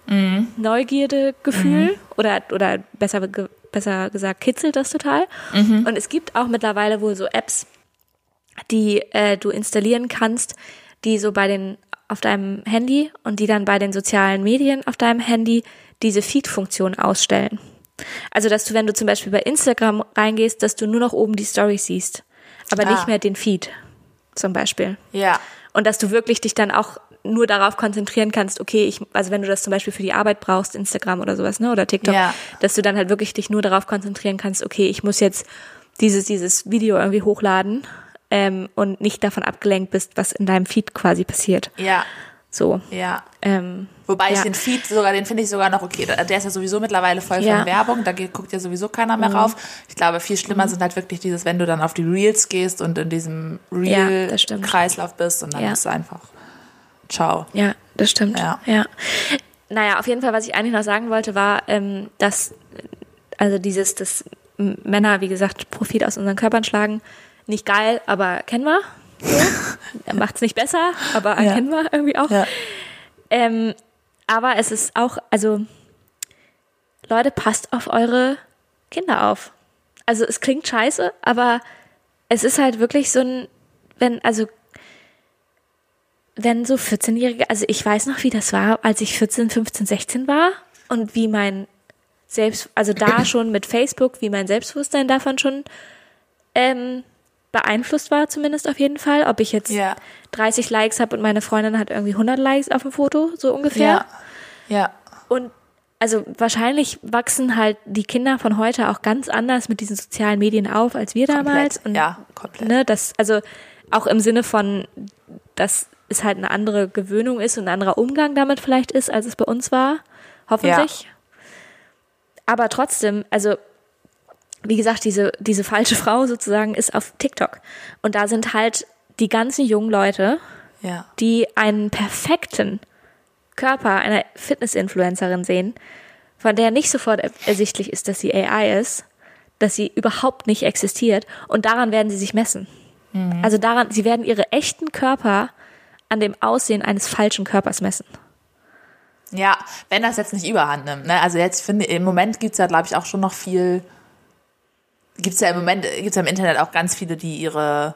Neugierdegefühl oder, oder besser, ge- besser gesagt, kitzelt das total. Und es gibt auch mittlerweile wohl so Apps, die äh, du installieren kannst, die so bei den auf deinem Handy und die dann bei den sozialen Medien auf deinem Handy diese Feed-Funktion ausstellen. Also dass du, wenn du zum Beispiel bei Instagram reingehst, dass du nur noch oben die Stories siehst, aber Ah. nicht mehr den Feed zum Beispiel. Ja. Und dass du wirklich dich dann auch nur darauf konzentrieren kannst, okay, ich, also wenn du das zum Beispiel für die Arbeit brauchst, Instagram oder sowas, ne, oder TikTok, Ja. dass du dann halt wirklich dich nur darauf konzentrieren kannst, okay, ich muss jetzt dieses, dieses Video irgendwie hochladen ähm, und nicht davon abgelenkt bist, was in deinem Feed quasi passiert. Ja. So. Ja. Ähm, Wobei ich Ja. den Feed sogar, den finde ich sogar noch okay. Der ist ja sowieso mittlerweile voll Ja. Mhm. von Werbung, da geht, guckt ja sowieso keiner mehr rauf. Ich glaube, viel schlimmer sind halt wirklich dieses, wenn du dann auf die Reels gehst und in diesem Ja, stimmt. Real-Kreislauf bist und dann Ja. bist du einfach ciao. Ja, das stimmt. Ja. ja. Naja, auf jeden Fall, was ich eigentlich noch sagen wollte, war, ähm, dass, also dieses, dass Männer, wie gesagt, Profit aus unseren Körpern schlagen, nicht geil, aber kennen wir. So. Macht's nicht besser, aber Ja. kennen wir irgendwie auch. Ja. Ähm, aber es ist auch, also Leute, passt auf eure Kinder auf. Also es klingt scheiße, aber es ist halt wirklich so ein, wenn, also wenn so 14-Jährige, also ich weiß noch, wie das war, als ich 14, 15, 16 war und wie mein Selbst, also da schon mit Facebook, wie mein Selbstbewusstsein davon schon ähm, beeinflusst war, zumindest auf jeden Fall. Ob ich jetzt Ja. 30 Likes habe und meine Freundin hat irgendwie 100 Likes auf dem Foto, so ungefähr. Ja. Ja. Und also wahrscheinlich wachsen halt die Kinder von heute auch ganz anders mit diesen sozialen Medien auf als wir damals. Komplett. Und Ja, komplett. Ne, das, also auch im Sinne von, dass es halt eine andere Gewöhnung ist und ein anderer Umgang damit vielleicht ist, als es bei uns war. Hoffentlich. Aber trotzdem, also wie gesagt, diese, diese falsche Frau sozusagen ist auf TikTok. Und da sind halt die ganzen jungen Leute, Ja. die einen perfekten Körper einer Fitness-Influencerin sehen, von der nicht sofort er- ersichtlich ist, dass sie AI ist, dass sie überhaupt nicht existiert und daran werden sie sich messen. Also daran, sie werden ihre echten Körper an dem Aussehen eines falschen Körpers messen. Ja, wenn das jetzt nicht überhand nimmt. Ne? Also jetzt finde im Moment gibt's ja, glaube ich, auch schon noch viel. Gibt's ja im Moment, gibt's ja im Internet auch ganz viele, die ihre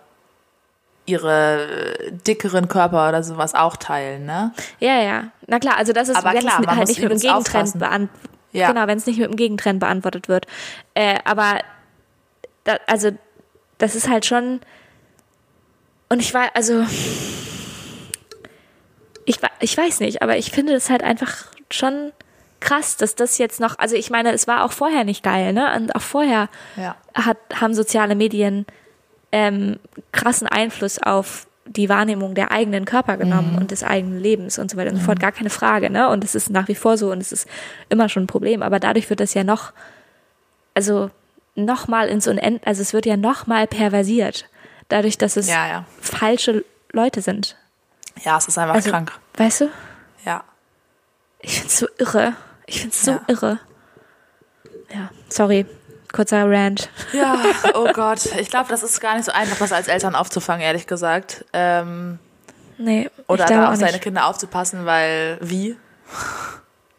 ihre äh, dickeren Körper oder sowas auch teilen, ne? Ja, ja. Na klar, also das ist, Aber wenn klar, es halt nicht mit dem Gegentrend beantwortet Ja. Genau, wenn es nicht mit dem Gegentrend beantwortet wird. Äh, aber da, also das ist halt schon und ich war also ich, ich weiß nicht, aber ich finde das halt einfach schon krass, dass das jetzt noch, also ich meine, es war auch vorher nicht geil, ne? Und auch vorher Ja. hat, haben soziale Medien ähm, krassen Einfluss auf die Wahrnehmung der eigenen Körper genommen und des eigenen Lebens und so weiter und so fort. Gar keine Frage, ne? Und es ist nach wie vor so und es ist immer schon ein Problem. Aber dadurch wird das ja noch, also noch mal ins Unend, also es wird ja noch mal perversiert. Dadurch, dass es Ja, ja. falsche Leute sind. Ja, es ist einfach Also, krank. weißt du? Ja. Ich find's so irre. Ich find's so Ja. irre. Ja, sorry. Kurzer Rant. Ja, oh Gott. Ich glaube, das ist gar nicht so einfach, das als Eltern aufzufangen, ehrlich gesagt. Ähm, Nee, oder da auf seine. Kinder aufzupassen, weil wie?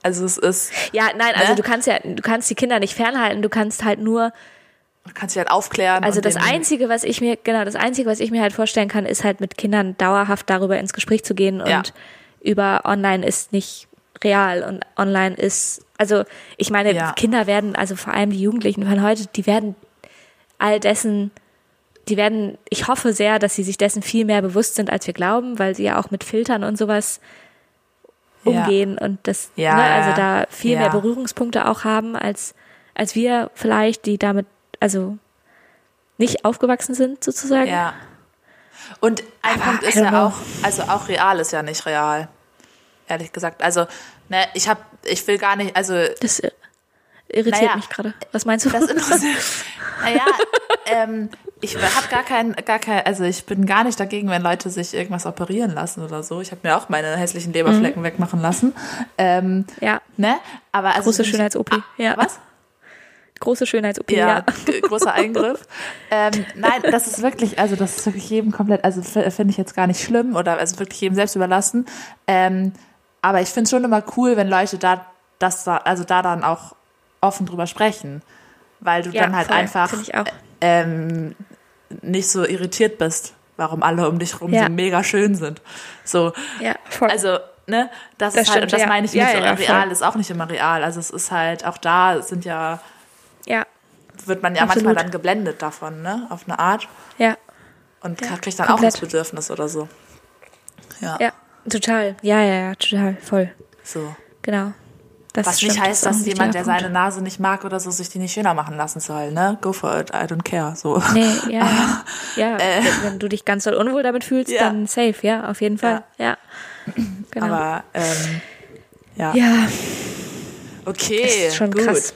Also es ist, Ja, nein, also Ne? du kannst ja, du kannst die Kinder nicht fernhalten, du kannst halt nur, man kann sich halt aufklären. also das Einzige, was ich mir, genau, das Einzige, was ich mir halt vorstellen kann, ist halt mit Kindern dauerhaft darüber ins Gespräch zu gehen und Ja. über online ist nicht real und online ist, also ich meine, Ja. Kinder werden, also vor allem die Jugendlichen von heute, die werden all dessen, die werden, ich hoffe sehr, dass sie sich dessen viel mehr bewusst sind, als wir glauben, weil sie ja auch mit Filtern und sowas Ja. umgehen und das, Ja, ne, ja, also ja. da viel Ja. mehr Berührungspunkte auch haben, als, als wir vielleicht, die damit, also nicht aufgewachsen sind sozusagen. Ja. Und ein Aber Punkt ist ja know. auch, also auch real ist ja nicht real. Ehrlich gesagt. Also, ne, ich hab, ich will gar nicht, also, Das, irritiert Naja, mich gerade. Was meinst du? Das interessiert. naja, ähm, ich habe gar kein, gar kein, also ich bin gar nicht dagegen, wenn Leute sich irgendwas operieren lassen oder so. Ich habe mir auch meine hässlichen Leberflecken wegmachen lassen. Ähm, ja, ne? Aber also große Schönheits-OP. Ja. Was? Große Schönheits-OP, Ja, ja. großer Eingriff. ähm, nein, das ist wirklich, also das ist wirklich jedem komplett, also finde ich jetzt gar nicht schlimm oder also wirklich jedem selbst überlassen. Ähm, aber ich finde es schon immer cool, wenn Leute da, das da, also da dann auch offen drüber sprechen. Weil du Ja, dann halt voll, einfach ähm, nicht so irritiert bist, warum alle um dich rum Ja. so mega schön sind. So, Ja, voll. also, ne, das, Das ist halt, und stimmt, das ja. meine ich mit so real, ist auch nicht immer real. Also es ist halt, auch da sind ja, ja, wird man ja Absolut. manchmal dann geblendet davon, ne, auf eine Art. ja, Und Ja, kriegt dann komplett. auch das Bedürfnis oder so. Ja, ja, total. Ja, ja, ja, total, voll. so. Genau. Das Was stimmt, nicht heißt, auch dass jemand, der Punkt. seine Nase nicht mag oder so, sich die nicht schöner machen lassen soll, ne? Go for it, I don't care. So. Nee, ja, ja. ja wenn, du dich ganz doll unwohl damit fühlst, Ja. dann safe, ja, auf jeden Fall. Ja. Genau. Aber ähm, ja. ja, Okay. das ist schon gut. krass.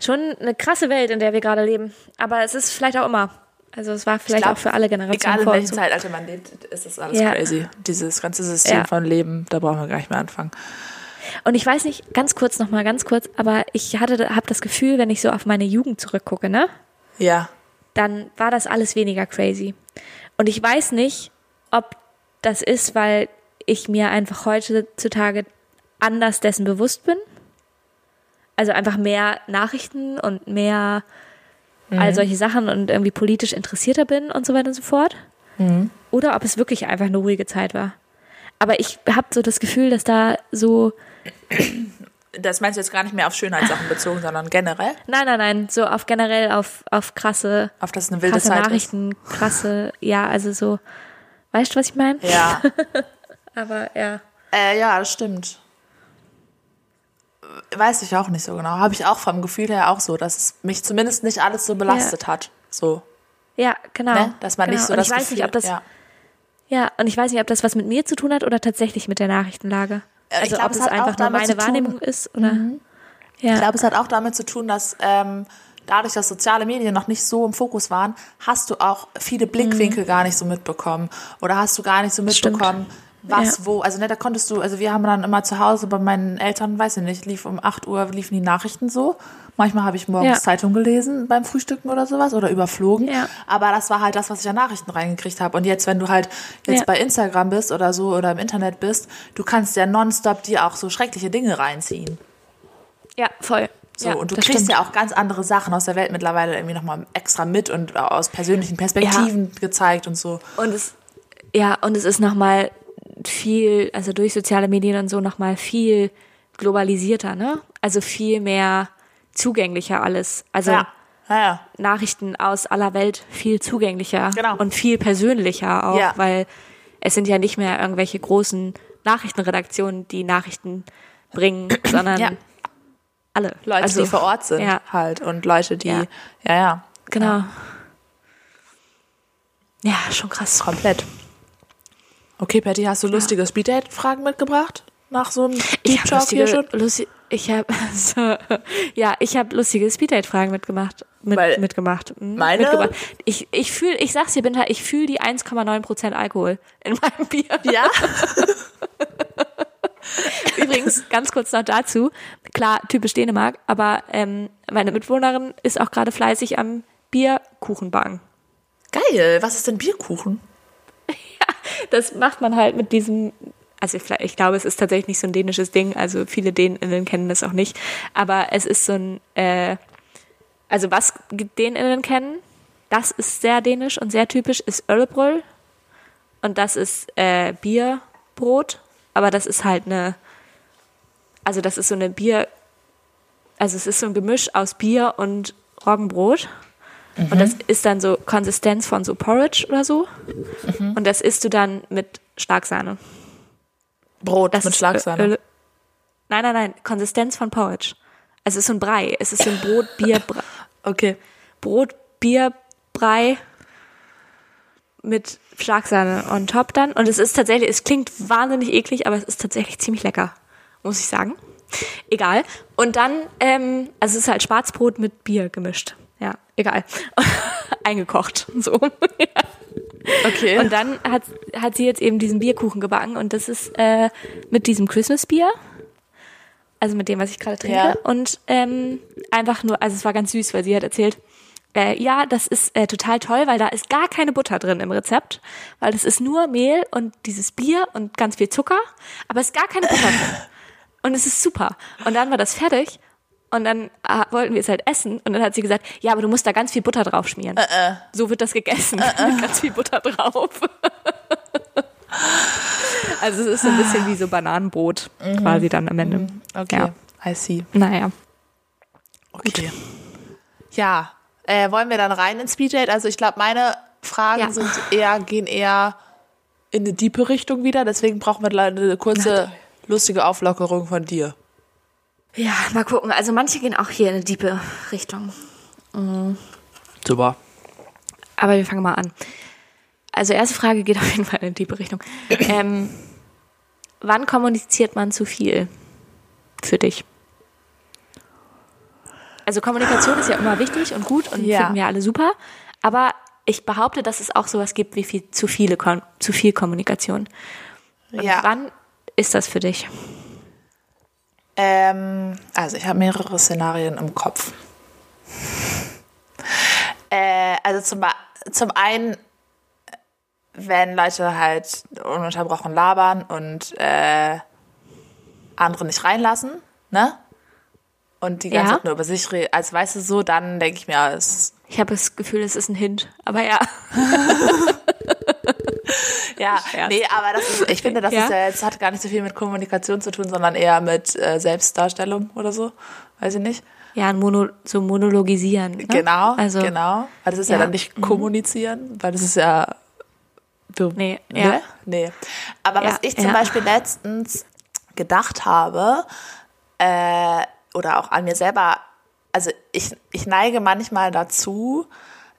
Schon eine krasse Welt, in der wir gerade leben. Aber es ist vielleicht auch immer. Also es war vielleicht glaub, auch für alle Generationen Egal in welchem so. Zeitalter man lebt, ist das alles Ja. crazy. Dieses ganze System Ja. von Leben, da brauchen wir gar nicht mehr anfangen. Und ich weiß nicht, ganz kurz nochmal, ganz kurz, aber ich hatte, habe das Gefühl, wenn ich so auf meine Jugend zurückgucke, ne? Ja. dann war das alles weniger crazy. Und ich weiß nicht, ob das ist, weil ich mir einfach heutzutage anders dessen bewusst bin. Also einfach mehr Nachrichten und mehr all solche Sachen und irgendwie politisch interessierter bin und so weiter und so fort. Oder ob es wirklich einfach eine ruhige Zeit war. Aber ich habe so das Gefühl, dass da so, Das meinst du jetzt gar nicht mehr auf Schönheitssachen bezogen, sondern generell, nein, nein, nein, so auf generell auf, auf krasse, auf das eine wilde krasse Zeit Nachrichten, krasse, ja, also so, weißt du, was ich meine? ist. Ja. Aber ja. äh, ja, das stimmt. Weiß ich auch nicht so genau. Habe ich auch vom Gefühl her auch so, dass es mich zumindest nicht alles so belastet hat. So, Ja, genau. ne? Dass man genau. nicht so und das ich weiß Gefühl, nicht, ob das ja. ja. und ich weiß nicht, ob das was mit mir zu tun hat oder tatsächlich mit der Nachrichtenlage. Äh, ich Also glaub, ob es einfach nur meine Mhm. Wahrnehmung ist oder ja. Ich glaube, es hat auch damit zu tun, dass ähm, dadurch, dass soziale Medien noch nicht so im Fokus waren, hast du auch viele Blickwinkel gar nicht so mitbekommen. Oder hast du gar nicht so Mhm. Stimmt. Was Ja. wo. Also ne, da konntest du, also wir haben dann immer zu Hause bei meinen Eltern, weiß ich nicht, lief um 8 Uhr, liefen die Nachrichten so. Manchmal habe ich morgens Ja. Zeitung gelesen beim Frühstücken oder sowas oder überflogen. Ja. Aber das war halt das, was ich an Nachrichten reingekriegt habe. Und jetzt, wenn du halt jetzt Ja. bei Instagram bist oder so oder im Internet bist, du kannst ja nonstop dir auch so schreckliche Dinge reinziehen. ja, voll. So, ja, und du kriegst stimmt. ja auch ganz andere Sachen aus der Welt mittlerweile irgendwie nochmal extra mit und aus persönlichen Perspektiven gezeigt und so. Und es, ja, und es ist nochmal viel, also durch soziale Medien und so nochmal viel globalisierter, ne? Also viel mehr zugänglicher alles. Also Ja, ja, ja. Nachrichten aus aller Welt viel zugänglicher Genau. und viel persönlicher auch, weil es sind ja nicht mehr irgendwelche großen Nachrichtenredaktionen, die Nachrichten bringen, sondern alle. Leute, also, die vor Ort sind halt und Leute, die, Ja. ja, ja, genau. Ja, schon krass. komplett. Okay, Patty, hast du lustige Speeddate-Fragen mitgebracht? Nach so einem Ich Deep habe Talk hier lustige, schon? lusti ich habe so, ja, ich habe lustige Speeddate-Fragen mitgemacht, mit, Weil mitgemacht, mhm, meine- mitgebracht. Ich ich fühle, ich sag's dir, bin halt, ich fühle die 1,9 Prozent Alkohol in meinem Bier. Ja? Übrigens, ganz kurz noch dazu, klar, typisch Dänemark, aber ähm, meine Mitbewohnerin ist auch gerade fleißig am Bierkuchen backen. Geil. Was ist denn Bierkuchen? Das macht man halt mit diesem, also vielleicht, ich glaube, es ist tatsächlich nicht so ein dänisches Ding, also viele Däninnen kennen das auch nicht, aber es ist so ein, äh, also was Däninnen kennen, das ist sehr dänisch und sehr typisch, ist Öllebröll und das ist äh, Bierbrot, aber das ist halt eine, also das ist so eine Bier, also es ist so ein Gemisch aus Bier und Roggenbrot. Und das ist dann so Konsistenz von so Porridge oder so. Und das isst du dann mit Schlagsahne. Brot Das mit ist Schlagsahne. Öl- Nein, nein, nein, Konsistenz von Porridge. Also es ist so ein Brei. Es ist so ein Brot, Bier, Brei. Okay. Brot, Bier, Brei mit Schlagsahne on top dann. Und es ist tatsächlich, es klingt wahnsinnig eklig, aber es ist tatsächlich ziemlich lecker, muss ich sagen. Egal. Und dann, ähm, also es ist halt Schwarzbrot mit Bier gemischt. Ja, egal. Eingekocht. So. Okay. Und dann hat, hat sie jetzt eben diesen Bierkuchen gebacken und das ist äh, mit diesem Christmas-Bier. Also mit dem, was ich gerade trinke. Ja. Und ähm, einfach nur, also es war ganz süß, weil sie hat erzählt, äh, ja, das ist äh, total toll, weil da ist gar keine Butter drin im Rezept, weil das ist nur Mehl und dieses Bier und ganz viel Zucker, aber es ist gar keine Butter drin. Und es ist super. Und dann war das fertig und dann äh, wollten wir es halt essen und dann hat sie gesagt, ja, aber du musst da ganz viel Butter drauf schmieren. So wird das gegessen, mit ganz viel Butter drauf. also es ist so ein bisschen wie so Bananenbrot quasi dann am Ende. okay. Ja. I see. Naja. Okay. Ja, äh, wollen wir dann rein ins Speeddate? Also ich glaube, meine Fragen Ja. sind eher, gehen eher in eine diepe Richtung wieder. Deswegen brauchen wir eine kurze, lustige Auflockerung von dir. Ja, mal gucken. Also manche gehen auch hier in eine diepe Richtung. Super. Aber wir fangen mal an. Also erste Frage geht auf jeden Fall in eine tiefe Richtung. Ähm, wann kommuniziert man zu viel für dich? Also Kommunikation ist ja immer wichtig und gut und Ja. finden wir alle super. Aber ich behaupte, dass es auch sowas gibt wie viel, zu viele Kon zu viel Kommunikation. Und Ja. wann ist das für dich? Ähm, also ich habe mehrere Szenarien im Kopf. Äh, also zum, zum einen, wenn Leute halt ununterbrochen labern und äh, andere nicht reinlassen, ne? Und die ganze Ja. Zeit nur über sich reden, als weißt du so, dann denke ich mir, es Ich habe das Gefühl, es ist ein Hint. Aber ja. Ja, nee, aber das ist, ich finde, das Ja? ist ja jetzt, hat gar nicht so viel mit Kommunikation zu tun, sondern eher mit äh, Selbstdarstellung oder so. Weiß ich nicht. Ja, ein Mono, so monologisieren. Ne? Genau, also, genau. Weil das ist ja, ja. Mhm. dann nicht kommunizieren, weil das ist ja. Du, Nee, ne? ja. Nee. Aber was Ja, ich zum. Beispiel letztens gedacht habe, äh, oder auch an mir selber, also ich, ich neige manchmal dazu,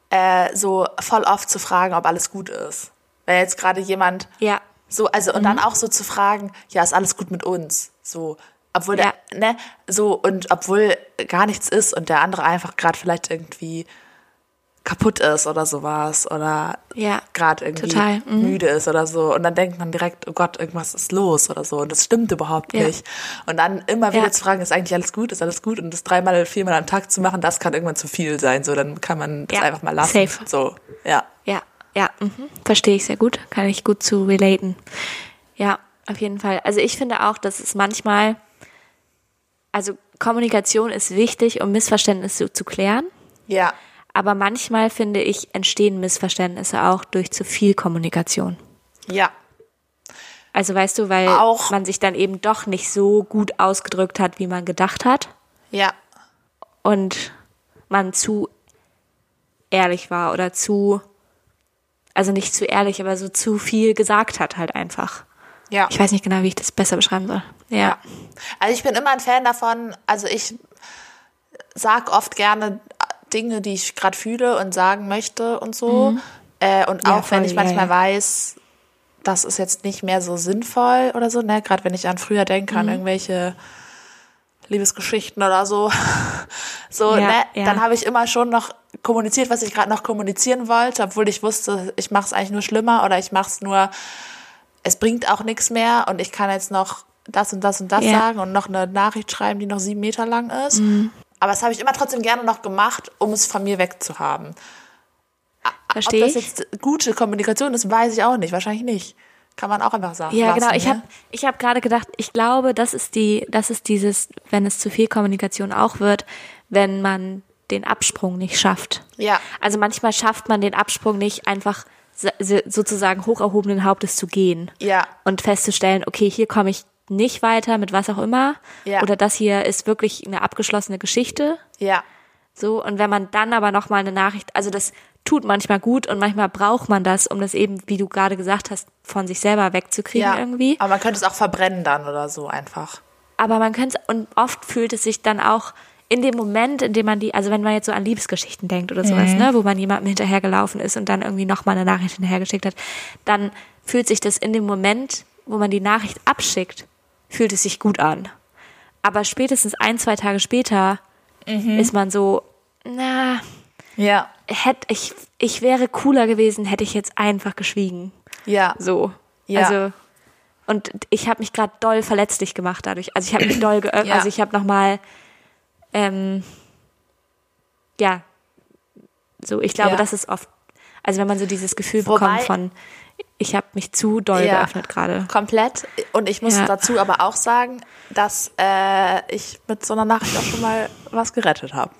äh, so voll oft zu fragen, ob alles gut ist. Wenn jetzt gerade jemand Ja. so, also, und dann Mhm. auch so zu fragen, ja, ist alles gut mit uns? So, obwohl Ja. der, ne, so, und obwohl gar nichts ist und der andere einfach gerade vielleicht irgendwie kaputt ist oder sowas oder Ja, gerade irgendwie. Mhm. müde ist oder so und dann denkt man direkt, oh Gott, irgendwas ist los oder so und das stimmt überhaupt Ja. nicht. Und dann immer wieder Ja. zu fragen, ist eigentlich alles gut, ist alles gut und das dreimal, viermal am Tag zu machen, das kann irgendwann zu viel sein, so, dann kann man das einfach mal lassen. safe. So, ja. Ja, mhm. verstehe ich sehr gut. Kann ich gut zu relaten. Ja, auf jeden Fall. Also ich finde auch, dass es manchmal, also Kommunikation ist wichtig, um Missverständnisse zu klären. Ja, Aber manchmal finde ich, entstehen Missverständnisse auch durch zu viel Kommunikation. ja, Also weißt du, weil Auch- man sich dann eben doch nicht so gut ausgedrückt hat, wie man gedacht hat. ja, und man zu ehrlich war oder zu, also nicht zu ehrlich, aber so zu viel gesagt hat halt einfach. ja. Ich weiß nicht genau, wie ich das besser beschreiben soll. Ja. Also ich bin immer ein Fan davon, also ich sag oft gerne Dinge, die ich gerade fühle und sagen möchte und so. Äh, und Mhm. Ja, auch wenn voll, ich ja, manchmal ja. weiß, das ist jetzt nicht mehr so sinnvoll oder so, ne? Gerade wenn ich an früher denke, Mhm. an irgendwelche Liebesgeschichten oder so. So, Ja, ne? ja. Dann habe ich immer schon noch kommuniziert, was ich gerade noch kommunizieren wollte, obwohl ich wusste, ich mache es eigentlich nur schlimmer oder ich mache es nur es bringt auch nichts mehr und ich kann jetzt noch das und das und das Ja. sagen und noch eine Nachricht schreiben, die noch sieben Meter lang ist. Mhm. Aber das habe ich immer trotzdem gerne noch gemacht, um es von mir wegzuhaben. Verstehe Ob das jetzt gute Kommunikation ist, weiß ich auch nicht. Wahrscheinlich nicht. Kann man auch einfach sagen. Ja, lassen, genau. Ich ne? habe ich hab gerade gedacht, ich glaube, das ist die, das ist dieses, wenn es zu viel Kommunikation auch wird, wenn man den Absprung nicht schafft. Ja. Also manchmal schafft man den Absprung nicht einfach so- sozusagen hoch erhobenen Hauptes zu gehen. Ja. Und festzustellen, okay, hier komme ich nicht weiter mit was auch immer. Ja. Oder das hier ist wirklich eine abgeschlossene Geschichte. Ja. So, und wenn man dann aber nochmal eine Nachricht, also das tut manchmal gut und manchmal braucht man das, um das eben, wie du gerade gesagt hast, von sich selber wegzukriegen ja. irgendwie. Aber man könnte es auch verbrennen dann oder so einfach. Aber man könnte und oft fühlt es sich dann auch in dem Moment, in dem man die, also wenn man jetzt so an Liebesgeschichten denkt oder sowas, ne, wo man jemandem hinterhergelaufen ist und dann irgendwie nochmal eine Nachricht hinterhergeschickt hat, dann fühlt sich das in dem Moment, wo man die Nachricht abschickt, fühlt es sich gut an. aber spätestens ein, zwei Tage später ist man so, na, Ja, hätte ich, ich wäre cooler gewesen, hätte ich jetzt einfach geschwiegen. ja, So. Ja. Also, und ich habe mich gerade doll verletzlich gemacht dadurch. Also ich habe mich doll geöffnet. Ja. Also ich habe nochmal, ähm, ja, so, ich glaube, Ja. das ist oft, also wenn man so dieses Gefühl Wobei- bekommt von, ich habe mich zu doll Ja. geöffnet gerade. komplett. Und ich muss dazu aber auch sagen, dass äh, ich mit so einer Nachricht auch schon mal was gerettet habe.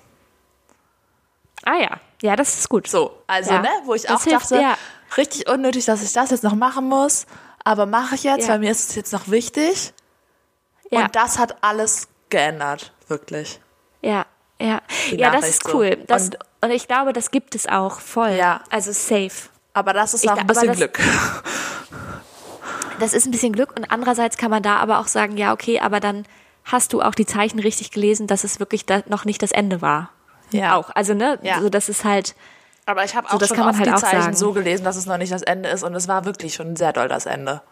Ah ja, ja, das ist gut. So, also, Ja. ne, wo ich Das auch hilft, dachte, ja. richtig unnötig, dass ich das jetzt noch machen muss, aber mache ich jetzt, Ja. weil mir ist es jetzt noch wichtig. Ja. Und das hat alles geändert, wirklich. Ja, ja. Die Ja, das Nachricht ist so. cool. Das, Und- und, ich glaube, das gibt es auch voll. Ja. Also safe. Aber das ist Ich auch ein bisschen das- Glück. Das ist ein bisschen Glück und andererseits kann man da aber auch sagen, ja, okay, aber dann hast du auch die Zeichen richtig gelesen, dass es wirklich da noch nicht das Ende war. Ja. Auch. Also, ne, Ja. so das ist halt, Aber ich habe So, auch das schon kann man oft halt die Zeichen sagen. so gelesen, dass es noch nicht das Ende ist und es war wirklich schon sehr doll das Ende.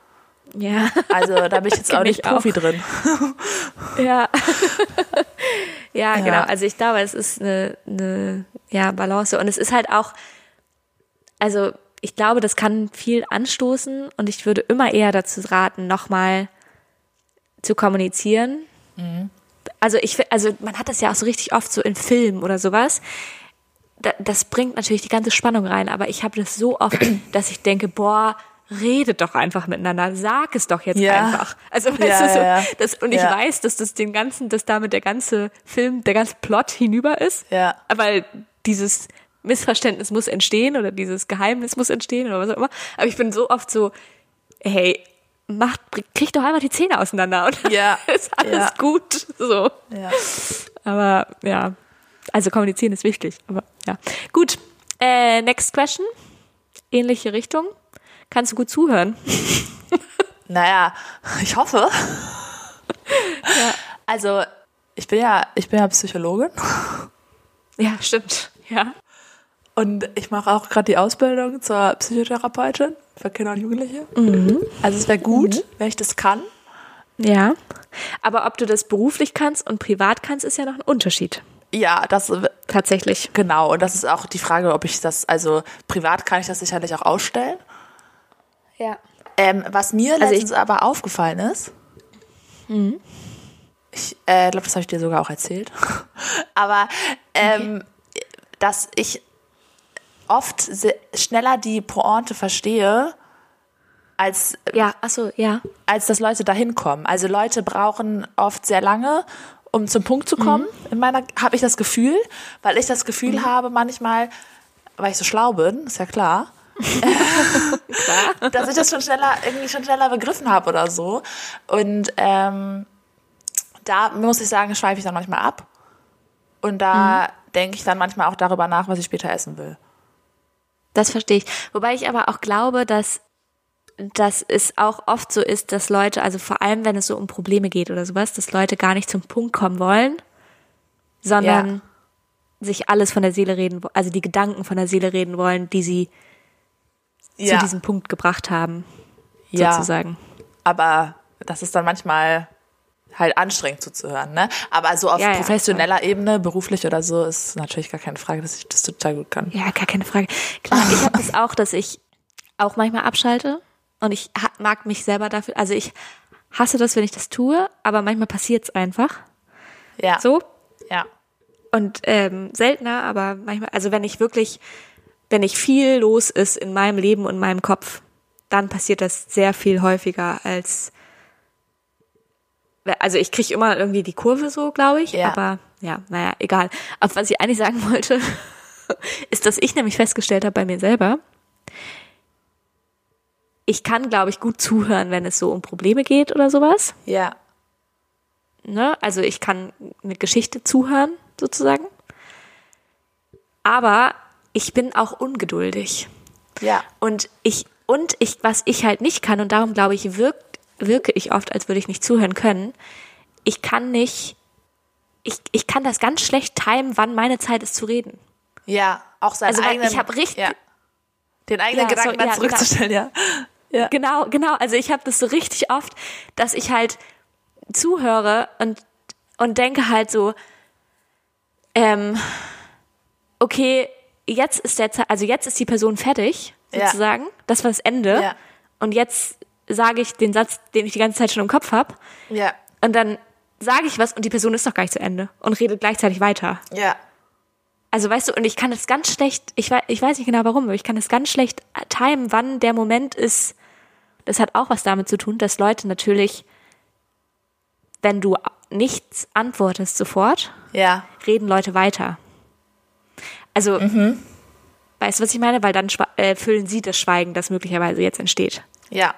ja. Also da bin ich jetzt auch nicht ich auch. Profi drin. Ja. ja, Ja. genau. Also ich glaube, es ist eine, eine ja, Balance. Und es ist halt auch, also ich glaube, das kann viel anstoßen und ich würde immer eher dazu raten, nochmal zu kommunizieren. Also ich, also man hat das ja auch so richtig oft so in Filmen oder sowas. Da, das bringt natürlich die ganze Spannung rein, aber ich habe das so oft, dass ich denke, boah, redet doch einfach miteinander, sag es doch jetzt Ja. einfach. Also weißt Ja, du, so, ja. Das, und ich weiß, dass das den ganzen, dass damit der ganze Film, der ganze Plot hinüber ist. Ja. Weil dieses Missverständnis muss entstehen oder dieses Geheimnis muss entstehen oder was auch immer. Aber ich bin so oft so, hey, macht, kriegt doch einmal die Zähne auseinander und Ja. ist alles Ja. gut. So. Ja. Aber ja, also kommunizieren ist wichtig. Aber ja. Gut. Äh, next question. Ähnliche Richtung. Kannst du gut zuhören? Naja, ich hoffe. Also, ich bin ja, ich bin ja Psychologin Ja, stimmt. Ja. und ich mache auch gerade die Ausbildung zur Psychotherapeutin für Kinder und Jugendliche. Also es wäre gut, wenn ich das kann. Ja. Aber ob du das beruflich kannst und privat kannst, ist ja noch ein Unterschied. Ja, das Tatsächlich. genau. Und das ist auch die Frage, ob ich das, also privat kann ich das sicherlich auch ausstellen. Ja. Ähm, was mir Also ich- letztens aber aufgefallen ist, ich äh, glaube, das habe ich dir sogar auch erzählt, aber ähm, dass ich oft schneller die Pointe verstehe, als, Ja, achso, ja. als dass Leute dahin kommen. Also Leute brauchen oft sehr lange, um zum Punkt zu kommen. In meiner habe ich das Gefühl, weil ich das Gefühl habe manchmal, weil ich so schlau bin, ist ja klar, dass ich das schon schneller irgendwie schon schneller begriffen habe oder so. Und ähm, da muss ich sagen, schweife ich dann manchmal ab. Und da denke ich dann manchmal auch darüber nach, was ich später essen will. Das verstehe ich. Wobei ich aber auch glaube, dass, dass es auch oft so ist, dass Leute, also vor allem wenn es so um Probleme geht oder sowas, dass Leute gar nicht zum Punkt kommen wollen, sondern Ja. sich alles von der Seele reden, also die Gedanken von der Seele reden wollen, die sie zu diesem Punkt gebracht haben, ja. sozusagen. aber das ist dann manchmal halt anstrengend zuzuhören, ne? Aber so auf Ja, ja, professioneller Ebene, beruflich oder so, ist natürlich gar keine Frage, dass ich das total gut kann. Ja, gar keine Frage. Klar, ich habe das auch, dass ich auch manchmal abschalte und ich mag mich selber dafür, also ich hasse das, wenn ich das tue, aber manchmal passiert es einfach. Ja. So, Ja. und ähm, seltener, aber manchmal, also wenn ich wirklich, wenn ich viel los ist in meinem Leben und meinem Kopf, dann passiert das sehr viel häufiger als, also ich kriege immer irgendwie die Kurve so, glaube ich, Ja. aber ja, naja, egal. Aber was ich eigentlich sagen wollte, ist, dass ich nämlich festgestellt habe bei mir selber, ich kann, glaube ich, gut zuhören, wenn es so um Probleme geht oder sowas. Ja. Ne? Also ich kann eine Geschichte zuhören, sozusagen. Aber ich bin auch ungeduldig. Ja. Und ich, und ich, was ich halt nicht kann, und darum glaube ich, wirkt, wirke ich oft, als würde ich nicht zuhören können. Ich kann nicht, ich, ich kann das ganz schlecht timen, wann meine Zeit ist zu reden. Ja. Auch seinen Also, eigenen. ich hab richtig- Ja. Den eigenen Ja, Gedanken so, dann ja, zurückzustellen, ja. Ja. Genau, genau. Also ich habe das so richtig oft, dass ich halt zuhöre und und denke halt so, ähm, okay, jetzt ist der Ze also jetzt ist die Person fertig, sozusagen. Das war das Ende. Ja. Und jetzt sage ich den Satz, den ich die ganze Zeit schon im Kopf habe. Ja. Und dann sage ich was und die Person ist doch gar nicht zu Ende und redet gleichzeitig weiter. Ja. Also weißt du, und ich kann das ganz schlecht, ich weiß, ich weiß nicht genau warum, aber ich kann das ganz schlecht timen, wann der Moment ist. Das hat auch was damit zu tun, dass Leute natürlich, wenn du nichts antwortest sofort, Ja. reden Leute weiter. Also, weißt du, was ich meine? Weil dann äh, füllen sie das Schweigen, das möglicherweise jetzt entsteht. Ja.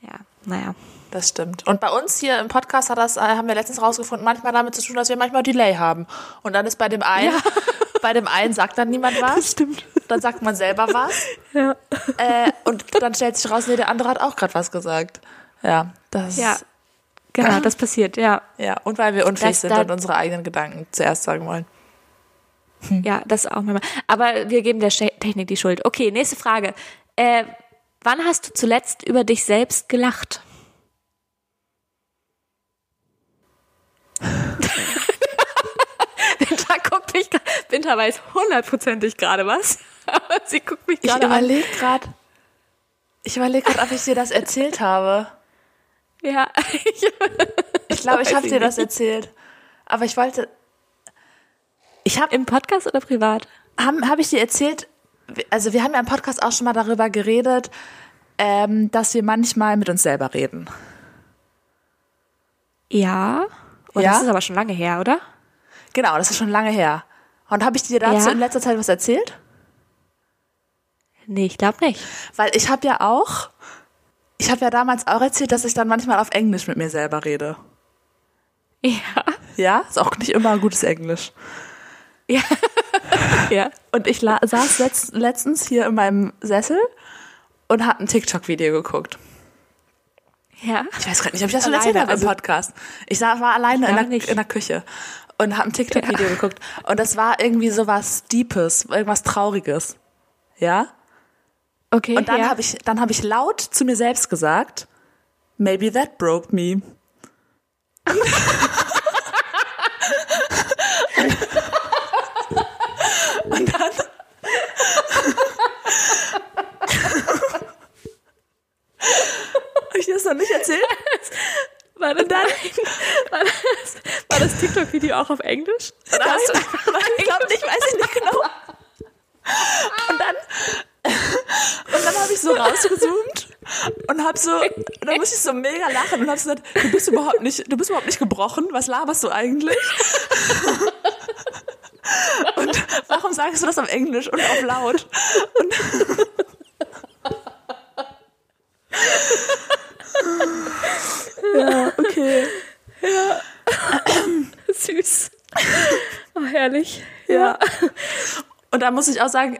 Ja, naja. Das stimmt. Und bei uns hier im Podcast hat das, äh, haben wir letztens rausgefunden, manchmal damit zu tun, dass wir manchmal Delay haben. Und dann ist bei dem einen, bei dem einen sagt dann niemand was. stimmt. Dann sagt man selber was. Ja. Äh, und dann stellt sich raus, nee, der andere hat auch gerade was gesagt. Ja, das Ja, genau, das passiert, ja. ja. Und weil wir unfähig Das sind und unsere eigenen Gedanken zuerst sagen wollen. Ja, das auch manchmal. Aber wir geben der Technik die Schuld. Okay, nächste Frage. Äh, wann hast du zuletzt über dich selbst gelacht? Winter guckt mich, Winter weiß hundertprozentig gerade was. Aber sie guckt mich Ich gerade an. überlege gerade, ich überlege gerade, ob ich dir das erzählt habe. Ja, Ich glaube, ich habe dir das nicht. erzählt. Aber ich wollte, ich habe im Podcast oder privat? Habe hab ich dir erzählt, also wir haben ja im Podcast auch schon mal darüber geredet, ähm, dass wir manchmal mit uns selber reden. Ja. Oh, Ja? Das ist aber schon lange her, oder? Genau, das ist schon lange her. Und habe ich dir dazu Ja. in letzter Zeit was erzählt? Nee, ich glaube nicht. Weil ich habe ja auch, ich habe ja damals auch erzählt, dass ich dann manchmal auf Englisch mit mir selber rede. Ja. Ja, ist auch nicht immer gutes Englisch. Ja. ja. Und ich saß letzt, letztens hier in meinem Sessel und habe ein TikTok-Video geguckt. Ja. Ich weiß gerade nicht, ob ich das schon erzählt habe also- im Podcast. Ich sah, war alleine in der, nicht. in der Küche und habe ein TikTok-Video geguckt. Und das war irgendwie so was Deepes, irgendwas Trauriges. Ja? Okay. Und dann ja. habe ich, dann habe ich laut zu mir selbst gesagt, maybe that broke me. Habe ich dir das noch nicht erzählt? War das, war das, war das TikTok-Video auch auf Englisch? Oder hast du- ich glaube nicht, weiß ich nicht genau. Und dann, und dann habe ich so rausgezoomt und habe so, und dann musste ich so mega lachen und habe so gesagt, du bist überhaupt nicht, du bist überhaupt nicht gebrochen. Was laberst du eigentlich? Und warum sagst du das auf Englisch und auf laut? Und ja, okay. Süß. Oh, herrlich. Ja. Und da muss ich auch sagen,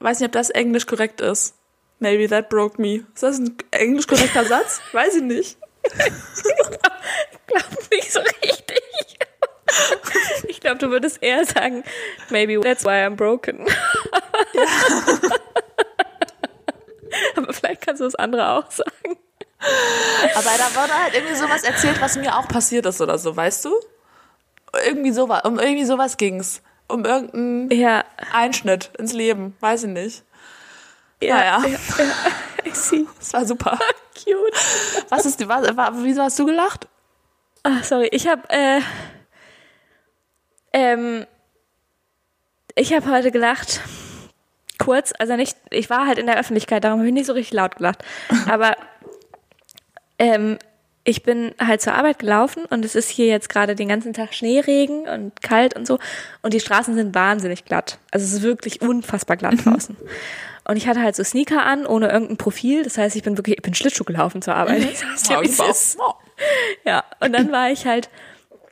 weiß nicht, ob das Englisch korrekt ist. Maybe that broke me. Ist das ein englisch korrekter Satz? Weiß ich nicht. Glaub nicht so richtig. Ich glaube, du würdest eher sagen, maybe that's why I'm broken. Aber vielleicht kannst du das andere auch sagen. Aber da wurde halt irgendwie sowas erzählt, was mir auch passiert ist oder so, weißt du? Irgendwie sowas, um irgendwie sowas ging's. Um irgendeinen Ja, Einschnitt ins Leben, weiß ich nicht. ja, Naja. ja, ja. I see. Das war super. Cute. Was ist was, war- wieso hast du gelacht? Ah, sorry, ich habe äh, ähm, ich habe heute gelacht. Kurz, also nicht, ich war halt in der Öffentlichkeit, darum habe ich nicht so richtig laut gelacht. Aber ähm, ich bin halt zur Arbeit gelaufen und es ist hier jetzt gerade den ganzen Tag Schneeregen und kalt und so und die Straßen sind wahnsinnig glatt. Also es ist wirklich unfassbar glatt draußen. Und ich hatte halt so Sneaker an, ohne irgendein Profil. Das heißt, ich bin wirklich, ich bin Schlittschuh gelaufen zur Arbeit. Wie es ist. Oh. Ja, und dann war ich halt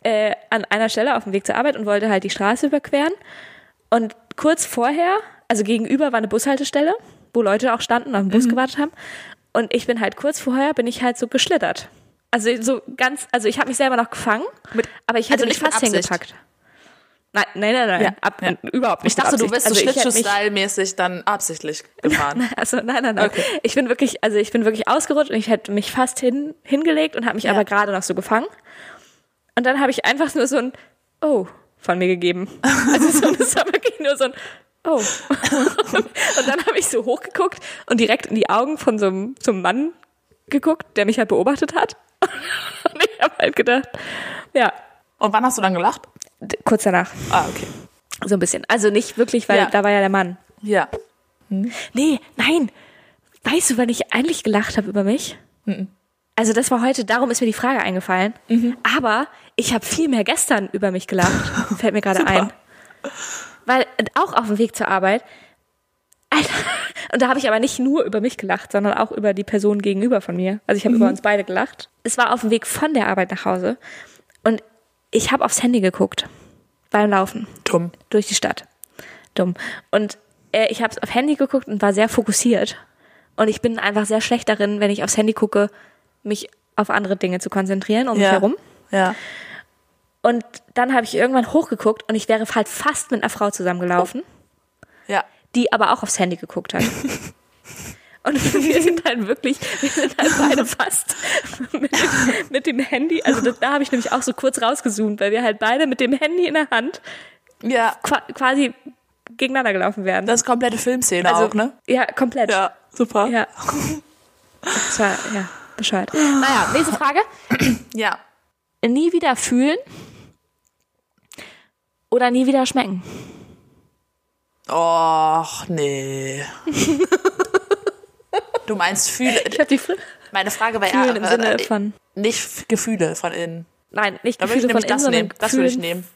äh, an einer Stelle auf dem Weg zur Arbeit und wollte halt die Straße überqueren. Und kurz vorher, also gegenüber war eine Bushaltestelle, wo Leute auch standen und auf den Mhm. Bus gewartet haben. Und ich bin halt kurz vorher, bin ich halt so geschlittert. Also so ganz, also ich habe mich selber noch gefangen, Mit- aber ich hätte also mich fast hingepackt. Nein, nein, nein, nein, Ja, ab, ja. überhaupt nicht. Ich dachte, du bist so Also mich- Schlittschuh-Style-mäßig dann absichtlich gefahren. also nein, nein, nein. Okay. Ich bin wirklich, also ich bin wirklich ausgerutscht und ich hätte mich fast hin, hingelegt und habe mich Ja. aber gerade noch so gefangen. Und dann habe ich einfach nur so ein Oh von mir gegeben. Also so, das war wirklich nur so ein Oh. und dann habe ich so hochgeguckt und direkt in die Augen von so einem, so einem Mann geguckt, der mich halt beobachtet hat. Und ich habe halt gedacht, ja, Und wann hast du dann gelacht? kurz danach. Ah, okay. So ein bisschen. Also nicht wirklich, weil Ja. da war ja der Mann. Ja. Nee, nein. Weißt du, wann ich eigentlich gelacht habe über mich? Also das war heute, darum ist mir die Frage eingefallen. Aber ich habe viel mehr gestern über mich gelacht. Fällt mir gerade ein. Weil auch auf dem Weg zur Arbeit. Alter, und da habe ich aber nicht nur über mich gelacht, sondern auch über die Person gegenüber von mir. Also ich habe über uns beide gelacht. Es war auf dem Weg von der Arbeit nach Hause und ich habe aufs Handy geguckt beim Laufen Dumm. durch die Stadt. Dumm. Und äh, ich habe auf Handy geguckt und war sehr fokussiert. Und ich bin einfach sehr schlecht darin, wenn ich aufs Handy gucke, mich auf andere Dinge zu konzentrieren um mich Ja. herum. Ja. Und dann habe ich irgendwann hochgeguckt und ich wäre halt fast mit einer Frau zusammengelaufen, Ja. die aber auch aufs Handy geguckt hat. Und wir sind halt wirklich, wir sind halt beide fast mit dem, mit dem Handy, also das, da habe ich nämlich auch so kurz rausgezoomt, weil wir halt beide mit dem Handy in der Hand Ja. qua quasi gegeneinander gelaufen wären. Das ist komplette Filmszene also, auch, ne? Ja, komplett. Ja, super. Ja. Das war, ja, Bescheid. Naja, nächste Frage. Ja. Nie wieder fühlen oder nie wieder schmecken? Och, nee. Du meinst fühle. Ich habe die Fr Meine Frage war Fühlen ja, im äh, Sinne äh, von, nicht Gefühle von innen. nein, nicht Da würde ich Gefühle von nämlich innen, das nehmen. Das würde ich nehmen.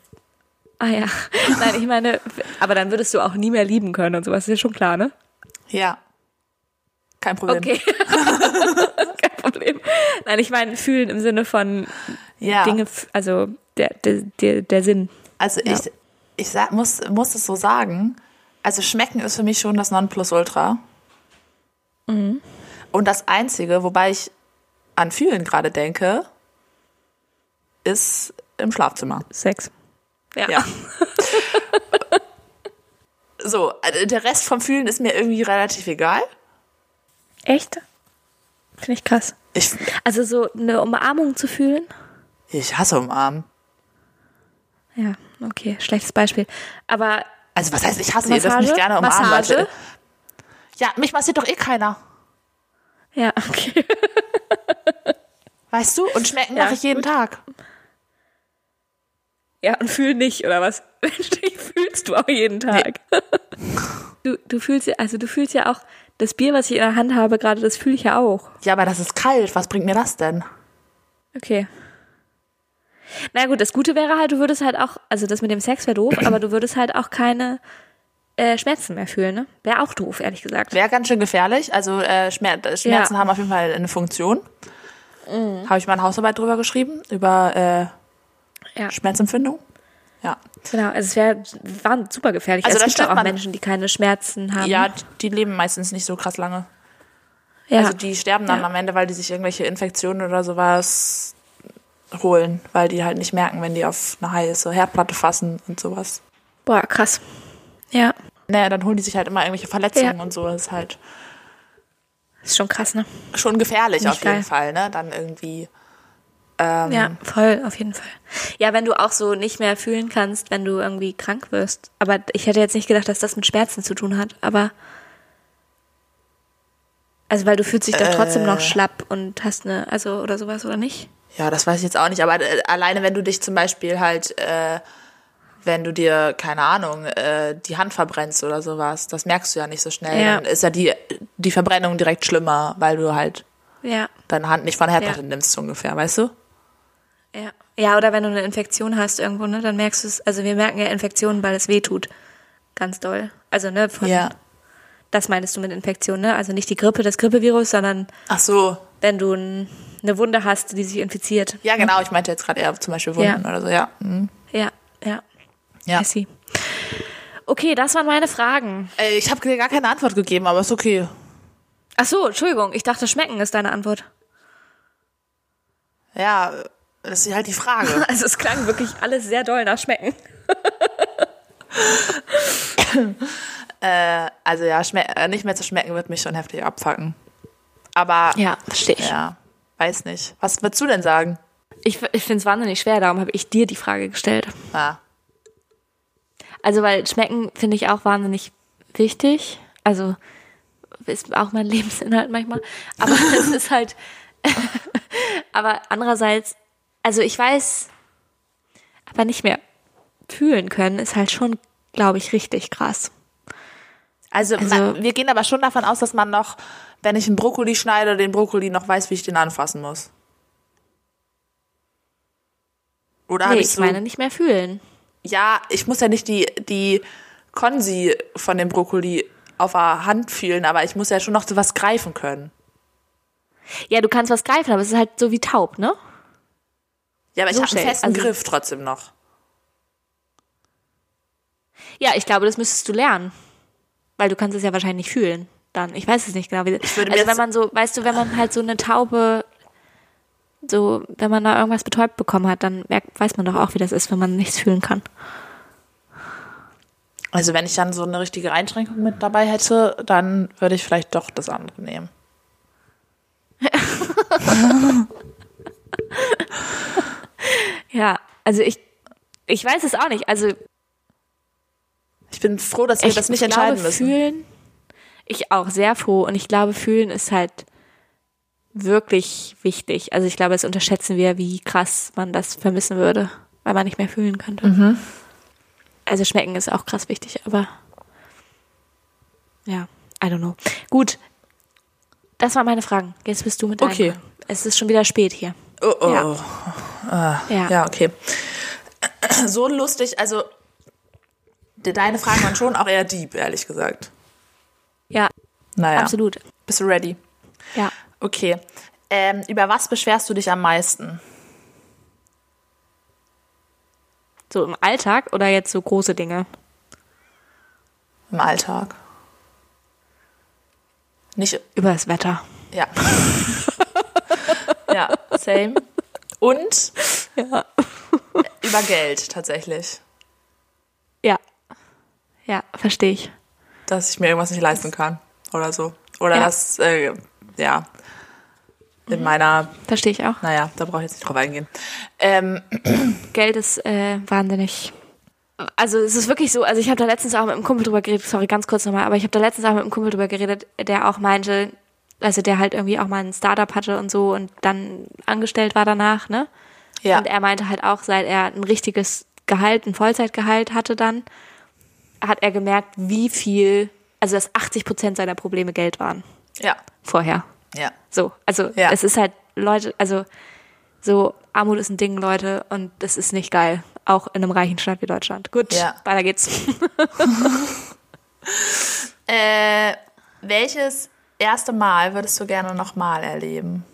Ah ja. Nein, ich meine, aber dann würdest du auch nie mehr lieben können und sowas, ist ja schon klar, ne? Ja. Kein Problem. Okay. Kein Problem. Nein, ich meine, fühlen im Sinne von Ja. Dinge, also der, der, der, der Sinn. Also Ja. ich, ich sag, muss, muss es so sagen. Also schmecken ist für mich schon das Nonplusultra. Mhm. Und das Einzige, wobei ich an fühlen gerade denke, ist im Schlafzimmer. Sex. Ja. Ja. So, äh, der Rest vom Fühlen ist mir irgendwie relativ egal. Echt? Finde ich krass. Ich, Also so eine Umarmung zu fühlen? Ich hasse umarmen. Ja, okay, schlechtes Beispiel. Aber Also was heißt, ich hasse ihr, das Massage? mich gerne umarmen, Massage? Leute. Ja, mich massiert doch eh keiner. ja, okay. Weißt du? Und schmecken Ja, mache ich jeden gut. Tag. Ja, und fühl nicht, oder was? fühlst du auch jeden Tag. Du, du fühlst ja, also du fühlst ja auch, das Bier, was ich in der Hand habe gerade, das fühle ich ja auch. Ja, aber das ist kalt. Was bringt mir das denn? Okay. Na gut, das Gute wäre halt, du würdest halt auch, also das mit dem Sex wäre doof, aber du würdest halt auch keine äh, Schmerzen mehr fühlen, ne? Wäre auch doof, ehrlich gesagt. Wäre ganz schön gefährlich. Also äh, Schmer Schmerzen Ja. Mhm. haben auf jeden Fall eine Funktion. Habe ich mal eine Hausarbeit drüber geschrieben, über äh, Ja, Schmerzempfindung. Ja. genau. Also es wäre war super gefährlich. Also Also es gibt auch man- Menschen, die keine Schmerzen haben. Ja, die leben meistens nicht so krass lange. ja. Also die sterben dann Ja. am Ende, weil die sich irgendwelche Infektionen oder sowas holen, weil die halt nicht merken, wenn die auf eine heiße Herdplatte fassen und sowas. Boah, krass. Ja, Naja, dann holen die sich halt immer irgendwelche Verletzungen Ja. und so. Das ist halt ist schon krass, ne? schon gefährlich Nicht auf jeden geil. Fall, ne? Dann irgendwie. Ähm, Ja, voll, auf jeden Fall. Ja, wenn du auch so nicht mehr fühlen kannst, wenn du irgendwie krank wirst. Aber ich hätte jetzt nicht gedacht, dass das mit Schmerzen zu tun hat, aber. Also, weil du fühlst dich doch trotzdem noch Äh. schlapp und hast eine, also, oder sowas, oder nicht? Ja, das weiß ich jetzt auch nicht, aber äh, alleine wenn du dich zum Beispiel halt, äh, wenn du dir, keine Ahnung, äh, die Hand verbrennst oder sowas, das merkst du ja nicht so schnell. Ja. Dann ist ja die, die Verbrennung direkt schlimmer, weil du halt Ja, deine Hand nicht von Herdplatte Ja. nimmst, so ungefähr, weißt du? ja. Ja, oder wenn du eine Infektion hast irgendwo, ne, dann merkst du es, also wir merken ja Infektionen, weil es weh tut. Ganz doll. Also, ne, von, Ja. das meinst du mit Infektion, ne? Also nicht die Grippe, das Grippevirus, sondern Ach so. wenn du ein, eine Wunde hast, die sich infiziert. Ja, genau, ich meinte jetzt gerade eher zum Beispiel Wunden Ja. oder so, ja. Mhm. Ja, ja. Ja. I see. Okay, das waren meine Fragen. Äh, Ich habe dir gar keine Antwort gegeben, aber ist okay. Ach so, Entschuldigung, ich dachte, schmecken ist deine Antwort. Ja, das ist halt die Frage. Also es klang wirklich alles sehr doll nach schmecken. also ja, äh, nicht mehr zu schmecken wird mich schon heftig abfacken. Aber Ja, verstehe ich. ja, weiß nicht. Was würdest du denn sagen? Ich, ich finde es wahnsinnig schwer, darum habe ich dir die Frage gestellt. Ja. Also, weil schmecken finde ich auch wahnsinnig wichtig. Also, ist auch mein Lebensinhalt manchmal. Aber es ist halt, aber andererseits, also ich weiß, aber nicht mehr fühlen können, ist halt schon, glaube ich, richtig krass. Also, Also- man, wir gehen aber schon davon aus, dass man noch, wenn ich einen Brokkoli schneide, den Brokkoli noch weiß, wie ich den anfassen muss. Oder Nee, ich ich so, meine nicht mehr fühlen. ja, ich muss ja nicht die, die Konsi von dem Brokkoli auf der Hand fühlen, aber ich muss ja schon noch so was greifen können. Ja, du kannst was greifen, aber es ist halt so wie taub, ne? Ja, aber ich So habe einen festen also- Griff trotzdem noch. Ja, ich glaube, das müsstest du lernen. Weil du kannst es ja wahrscheinlich nicht fühlen. Dann, ich weiß es nicht genau. Wie, also wenn man so, weißt du, wenn man halt so eine Taube, so, wenn man da irgendwas betäubt bekommen hat, dann merkt, weiß man doch auch, wie das ist, wenn man nichts fühlen kann. Also wenn ich dann so eine richtige Einschränkung mit dabei hätte, dann würde ich vielleicht doch das andere nehmen. Ja, also ich, ich weiß es auch nicht. Also Ich bin froh, dass wir ich das nicht glaube, entscheiden müssen. Fühlen, ich auch sehr froh. Und ich glaube, fühlen ist halt wirklich wichtig. Also ich glaube, das unterschätzen wir, wie krass man das vermissen würde, weil man nicht mehr fühlen könnte. Mhm. Also schmecken ist auch krass wichtig, aber ja, I don't know. Gut, das waren meine Fragen. Jetzt bist du mit deinen Okay. Fragen. Es ist schon wieder spät hier. Oh, oh, Ja. oh. Ja. Ja, okay. So lustig, also deine Fragen waren schon auch eher deep, ehrlich gesagt. Ja, Naja, absolut. bist du ready? Ja. Okay. Ähm, über was beschwerst du dich am meisten? So im Alltag oder jetzt so große Dinge? Im Alltag? Nicht, Über das Wetter. ja. ja, same. Und über Geld tatsächlich. Ja. Ja, verstehe ich. Dass ich mir irgendwas nicht leisten kann oder so. Oder Ja. dass, äh, ja, in meiner, Verstehe ich auch. naja, da brauche ich jetzt nicht drauf eingehen. Ähm, Geld ist äh, wahnsinnig. Also es ist wirklich so, also ich habe da letztens auch mit einem Kumpel drüber geredet, sorry, ganz kurz nochmal, aber ich habe da letztens auch mit einem Kumpel drüber geredet, der auch meinte, also der halt irgendwie auch mal ein Startup hatte und so und dann angestellt war danach, ne? ja, Und er meinte halt auch, seit er ein richtiges Gehalt, ein Vollzeitgehalt hatte dann, hat er gemerkt, wie viel, also dass 80 Prozent seiner Probleme Geld waren ja, vorher. ja. So, also Ja. es ist halt, Leute, also so Armut ist ein Ding, Leute, und das ist nicht geil. Auch in einem reichen Staat wie Deutschland. Gut, Ja. weiter geht's. Äh, welches erste Mal würdest du gerne nochmal erleben?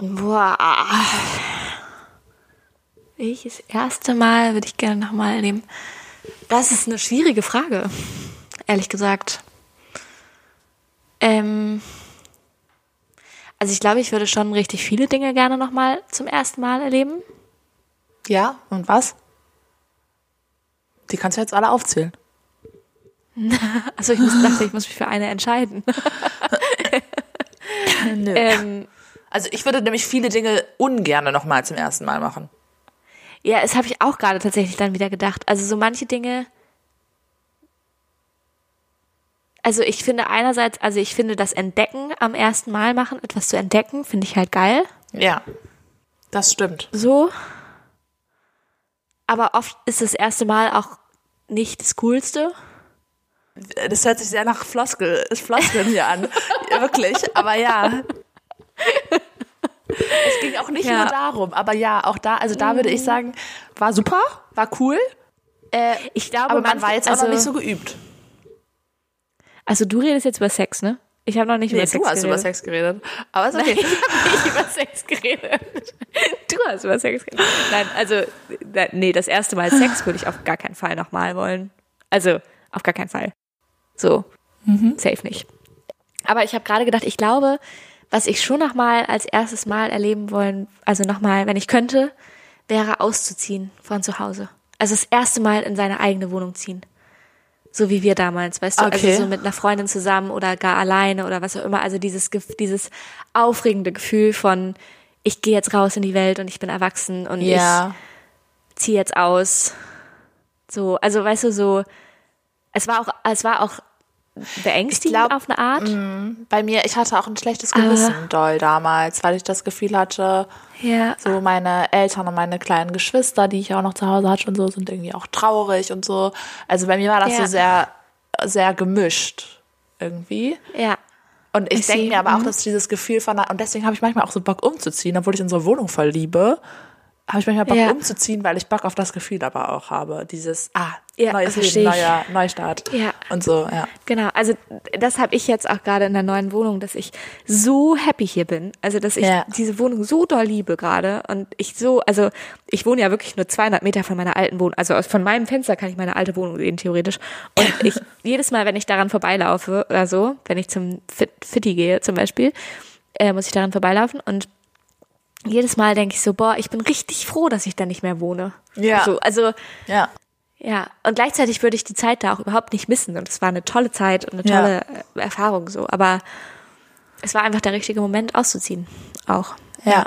Boah. Welches erste Mal würde ich gerne nochmal erleben? Das ist eine schwierige Frage, ehrlich gesagt. Ähm, also ich glaube, ich würde schon richtig viele Dinge gerne nochmal zum ersten Mal erleben. Ja, und was? Die kannst du jetzt alle aufzählen. Also ich muss, dachte, ich muss mich für eine entscheiden. Nö. ähm, Also ich würde nämlich viele Dinge ungerne nochmal zum ersten Mal machen. Ja, das habe ich auch gerade tatsächlich dann wieder gedacht. Also so manche Dinge. Also ich finde einerseits, also ich finde das Entdecken am ersten Mal machen, etwas zu entdecken, finde ich halt geil. Ja, das stimmt. So. Aber oft ist das erste Mal auch nicht das Coolste. Das hört sich sehr nach Floskel, Floskeln hier an. Wirklich, aber ja. Es ging auch nicht Ja. nur darum, aber ja, auch da, also da würde ich sagen, war super, war cool, äh, Ich glaube, aber man manche- war jetzt auch also, noch nicht so geübt. Also du redest jetzt über Sex, ne? Ich habe noch nicht Nee, über du Sex hast geredet. über Sex geredet. Aber ist okay. Ich habe nicht über Sex geredet. Du hast über Sex geredet. Nein, also, nee, das erste Mal Sex würde ich auf gar keinen Fall nochmal wollen. Also, auf gar keinen Fall. So, safe nicht. Aber ich habe gerade gedacht, ich glaube, was ich schon nochmal als erstes Mal erleben wollen, also nochmal, wenn ich könnte, wäre auszuziehen von zu Hause. Also das erste Mal in seine eigene Wohnung ziehen. So wie wir damals, weißt du, Okay. also so mit einer Freundin zusammen oder gar alleine oder was auch immer. Also dieses, dieses aufregende Gefühl von, ich gehe jetzt raus in die Welt und ich bin erwachsen und Ja. ich ziehe jetzt aus. So, also weißt du, so, es war auch, es war auch beängstigend glaub, auf eine Art. Bei mir, ich hatte auch ein schlechtes Gewissen doll damals, weil ich das Gefühl hatte, Ja. so meine Eltern und meine kleinen Geschwister, die ich auch noch zu Hause hatte und so, sind irgendwie auch traurig und so. Also bei mir war das Ja. so sehr, sehr gemischt irgendwie. Ja. Und ich denke mir aber auch, Mhm. dass dieses Gefühl von, und deswegen habe ich manchmal auch so Bock umzuziehen, obwohl ich unsere Wohnung voll liebe, habe ich manchmal Bock Ja. umzuziehen, weil ich Bock auf das Gefühl aber auch habe. Dieses, ah, Ja, neues Leben, neuer Neustart. Ja. Und so, ja. Genau, also das habe ich jetzt auch gerade in der neuen Wohnung, dass ich so happy hier bin. Also dass ich Ja. diese Wohnung so doll liebe gerade und ich so, also ich wohne ja wirklich nur 200 Meter von meiner alten Wohnung. Also von meinem Fenster kann ich meine alte Wohnung sehen theoretisch. Und ich jedes Mal, wenn ich daran vorbeilaufe oder so, wenn ich zum Fit Fitti gehe zum Beispiel, äh, muss ich daran vorbeilaufen und jedes Mal denke ich so, boah, ich bin richtig froh, dass ich da nicht mehr wohne. Ja. So, also Ja. Ja, und gleichzeitig würde ich die Zeit da auch überhaupt nicht missen. Und es war eine tolle Zeit und eine Ja. tolle äh, Erfahrung so. Aber es war einfach der richtige Moment auszuziehen. Auch. Ja.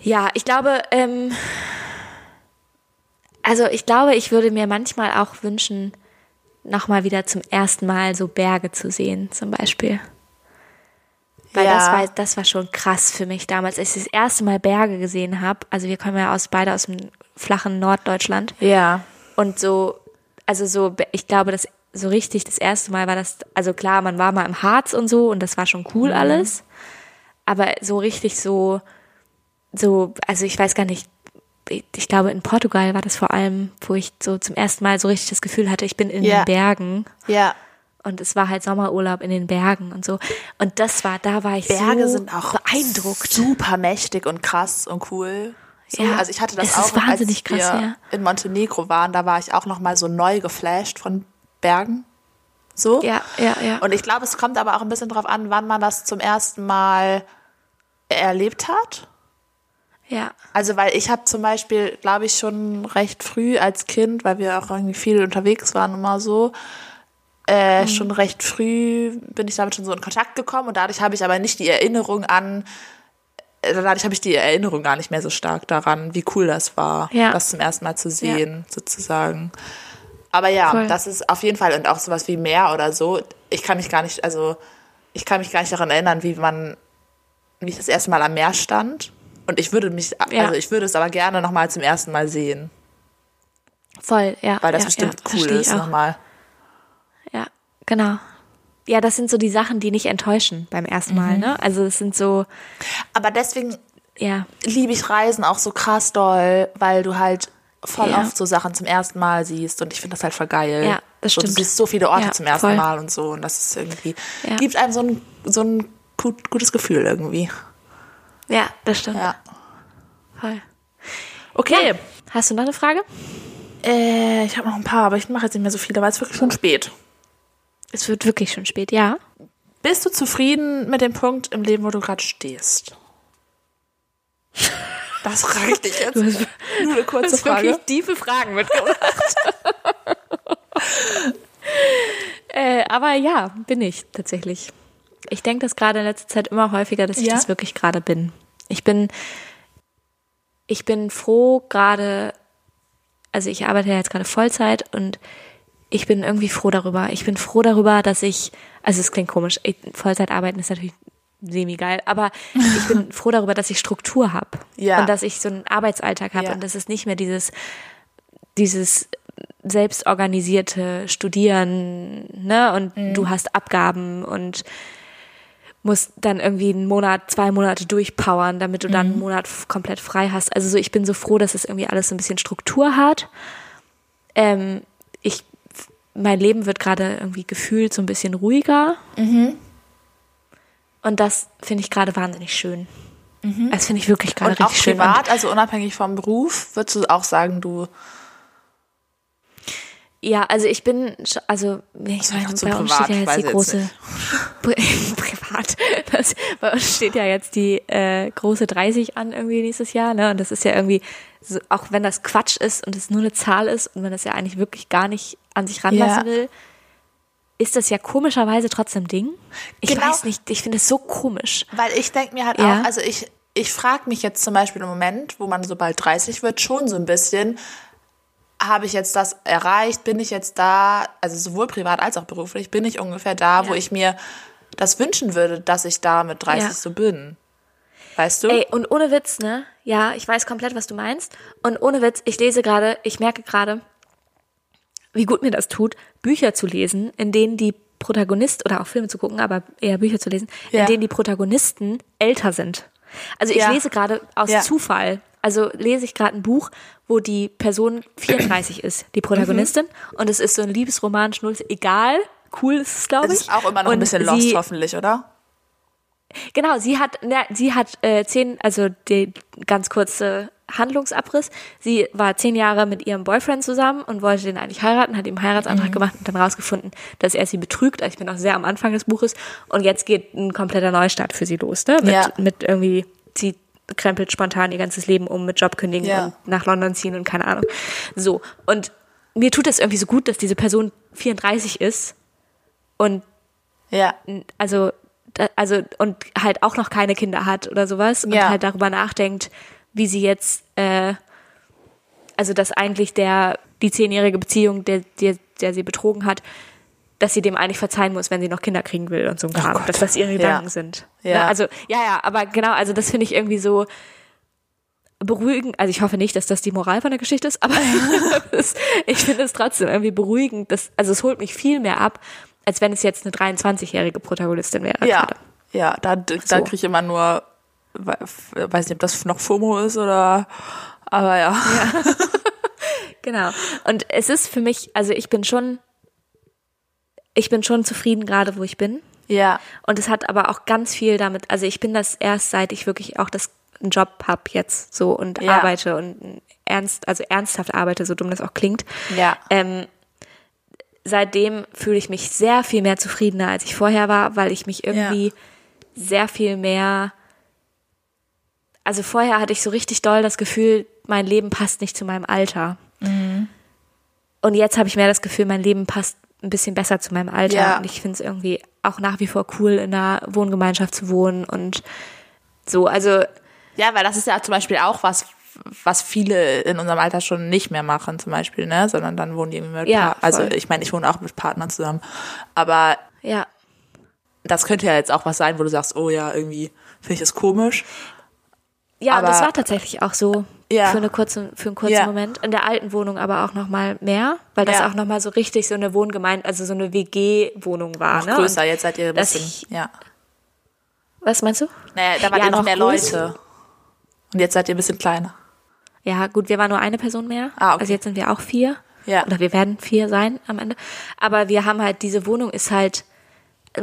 Ja, ich glaube, ähm, also ich glaube, ich würde mir manchmal auch wünschen, nochmal wieder zum ersten Mal so Berge zu sehen, zum Beispiel. Weil Ja. das war, das war schon krass für mich damals, als ich das erste Mal Berge gesehen habe. Also wir kommen ja aus beide aus dem flachen Norddeutschland. Ja. Und so, also so, ich glaube, das so richtig das erste Mal war das, also klar, man war mal im Harz und so und das war schon cool alles. Aber so richtig so, so, also ich weiß gar nicht, ich, ich glaube in Portugal war das vor allem, wo ich so zum ersten Mal so richtig das Gefühl hatte, ich bin in Ja. den Bergen. Ja. Und es war halt Sommerurlaub in den Bergen und so. Und das war, da war ich Berge so sind auch beeindruckt. super mächtig und krass und cool. So, Ja, also ich hatte das auch, als wir krass, ja. in Montenegro waren, da war ich auch noch mal so neu geflasht von Bergen. So. Ja, ja, ja. Und ich glaube, es kommt aber auch ein bisschen drauf an, wann man das zum ersten Mal erlebt hat. ja. Also, weil ich habe zum Beispiel, glaube ich, schon recht früh als Kind, weil wir auch irgendwie viel unterwegs waren immer so, äh, Mhm. schon recht früh bin ich damit schon so in Kontakt gekommen und dadurch habe ich aber nicht die Erinnerung an, dadurch habe ich die Erinnerung gar nicht mehr so stark daran, wie cool das war, Ja. das zum ersten Mal zu sehen, sozusagen. Aber ja, Voll. das ist auf jeden Fall und auch sowas wie Meer oder so. Ich kann mich gar nicht, also ich kann mich gar nicht daran erinnern, wie man, wie ich das erste Mal am Meer stand. Und ich würde mich, Ja. also ich würde es aber gerne nochmal zum ersten Mal sehen, Voll, ja. weil das ja, bestimmt ja, cool ist nochmal. Ja, genau. Ja, das sind so die Sachen, die nicht enttäuschen beim ersten Mal, Mhm. ne? Also es sind so, Aber deswegen ja, liebe ich Reisen auch so krass doll, weil du halt voll Ja. oft so Sachen zum ersten Mal siehst und ich finde das halt voll geil. Ja, das so, Du stimmt. siehst so viele Orte Ja, zum ersten voll. Mal und so und das ist irgendwie, Ja. gibt einem so ein, so ein gut, gutes Gefühl irgendwie. ja, das stimmt. Ja. Voll. Okay. Hast du noch eine Frage? Äh, ich habe noch ein paar, aber ich mache jetzt nicht mehr so viele, weil es wirklich schon spät. Es wird wirklich schon spät, ja. Bist du zufrieden mit dem Punkt im Leben, wo du gerade stehst? Das frage ich dich jetzt. Nur eine kurze Frage. tiefe Fragen mitgebracht. äh, aber ja, bin ich tatsächlich. Ich denke das gerade in letzter Zeit immer häufiger, dass ich Ja? das wirklich gerade bin. Ich bin, ich bin froh gerade, also ich arbeite ja jetzt gerade Vollzeit und ich bin irgendwie froh darüber. Ich bin froh darüber, dass ich, also es klingt komisch, Vollzeit arbeiten ist natürlich semi-geil, aber ich bin froh darüber, dass ich Struktur habe Ja. und dass ich so einen Arbeitsalltag habe Ja. und dass es nicht mehr dieses, dieses selbstorganisierte Studieren, ne, und Mhm. du hast Abgaben und musst dann irgendwie einen Monat, zwei Monate durchpowern, damit du dann Mhm. einen Monat komplett frei hast. Also so, ich bin so froh, dass es irgendwie alles so ein bisschen Struktur hat. Ähm, mein Leben wird gerade irgendwie gefühlt so ein bisschen ruhiger. Und das finde ich gerade wahnsinnig schön. Das finde ich wirklich gerade richtig schön. Und privat, also unabhängig vom Beruf, würdest du auch sagen, du Ja, also ich bin, also ich meine, bei uns privat, steht ja jetzt die jetzt große, privat, das, bei uns steht ja jetzt die äh, große 30 an irgendwie nächstes Jahr, ne? Und das ist ja irgendwie, so, auch wenn das Quatsch ist und es nur eine Zahl ist und man das ja eigentlich wirklich gar nicht an sich ranlassen Ja. will, ist das ja komischerweise trotzdem Ding. Ich Genau. weiß nicht, ich finde es so komisch. Weil ich denke mir halt Ja. auch, also ich, ich frage mich jetzt zum Beispiel im Moment, wo man so bald 30 wird, schon so ein bisschen, habe ich jetzt das erreicht? Bin ich jetzt da, also sowohl privat als auch beruflich, bin ich ungefähr da, wo Ja. ich mir das wünschen würde, dass ich da mit 30 Ja. so bin? Weißt du? Ey, und ohne Witz, ne? Ja, ich weiß komplett, was du meinst. Und ohne Witz, ich lese gerade, ich merke gerade, wie gut mir das tut, Bücher zu lesen, in denen die Protagonist oder auch Filme zu gucken, aber eher Bücher zu lesen, Ja. in denen die Protagonisten älter sind. Also ich Ja. lese gerade aus Ja. Zufall, also lese ich gerade ein Buch, wo die Person 34 ist, die Protagonistin, Mhm. und es ist so ein Liebesroman, Schnulz, egal, cool ist es, glaube das ich. ist auch immer noch ein Und bisschen lost, sie, hoffentlich, oder? Genau, sie hat, ne, sie hat äh, zehn, also die ganz kurze Handlungsabriss. Sie war zehn Jahre mit ihrem Boyfriend zusammen und wollte den eigentlich heiraten, hat ihm einen Heiratsantrag gemacht und dann rausgefunden, dass er sie betrügt. Also ich bin auch sehr am Anfang des Buches und jetzt geht ein kompletter Neustart für sie los, ne? Mit, Ja. mit irgendwie, sie krempelt spontan ihr ganzes Leben um mit Job kündigen Ja. und nach London ziehen und keine Ahnung. So. Und mir tut das irgendwie so gut, dass diese Person 34 ist und Ja. also also und halt auch noch keine Kinder hat oder sowas und Ja. halt darüber nachdenkt, wie sie jetzt äh, also dass eigentlich der die zehnjährige Beziehung, der, der der sie betrogen hat, dass sie dem eigentlich verzeihen muss, wenn sie noch Kinder kriegen will und so ein Kram, Gott. dass das ihre Ja. Gedanken sind. Ja. Ne? Also ja ja, aber genau, also das finde ich irgendwie so beruhigend, also ich hoffe nicht, dass das die Moral von der Geschichte ist, aber ich finde es trotzdem irgendwie beruhigend, dass, also es holt mich viel mehr ab, als wenn es jetzt eine 23-jährige Protagonistin wäre. Ja. gerade. Ja, da, da So. kriege ich immer nur, we- weiß nicht, ob das noch FOMO ist oder, aber ja. Genau. Und es ist für mich, also ich bin schon, ich bin schon zufrieden gerade, wo ich bin. Ja. Und es hat aber auch ganz viel damit, also ich bin das erst seit ich wirklich auch das einen Job hab jetzt so und Ja. arbeite und ernst, also ernsthaft arbeite, so dumm das auch klingt. Ja. Ähm, seitdem fühle ich mich sehr viel mehr zufriedener, als ich vorher war, weil ich mich irgendwie sehr viel mehr. Also vorher hatte ich so richtig doll das Gefühl, mein Leben passt nicht zu meinem Alter. Mhm. Und jetzt habe ich mehr das Gefühl, mein Leben passt ein bisschen besser zu meinem Alter. Ja. Und ich finde es irgendwie auch nach wie vor cool, in einer Wohngemeinschaft zu wohnen und so. Also Ja, weil das ist ja zum Beispiel auch was, was viele in unserem Alter schon nicht mehr machen, zum Beispiel, ne? Sondern dann wohnen die irgendwie mit Ja, Also ich meine, ich wohne auch mit Partnern zusammen. Aber ja, das könnte ja jetzt auch was sein, wo du sagst, oh ja, irgendwie finde ich das komisch. Ja, und Aber- das war tatsächlich auch so Ja. für, eine kurze, für einen kurzen Ja. Moment. In der alten Wohnung aber auch noch mal mehr, weil das Ja. auch noch mal so richtig so eine Wohngemeinde, also so eine WG-Wohnung war. Noch ne? größer, Und jetzt seid ihr ein bisschen, ich- ja. Was meinst du? Naja, da wart Ja, noch mehr größer. Leute. Und jetzt seid ihr ein bisschen kleiner. Ja, gut, wir waren nur eine Person mehr. Ah, okay. Also jetzt sind wir auch vier. Ja. Oder wir werden vier sein am Ende. Aber wir haben halt, diese Wohnung ist halt,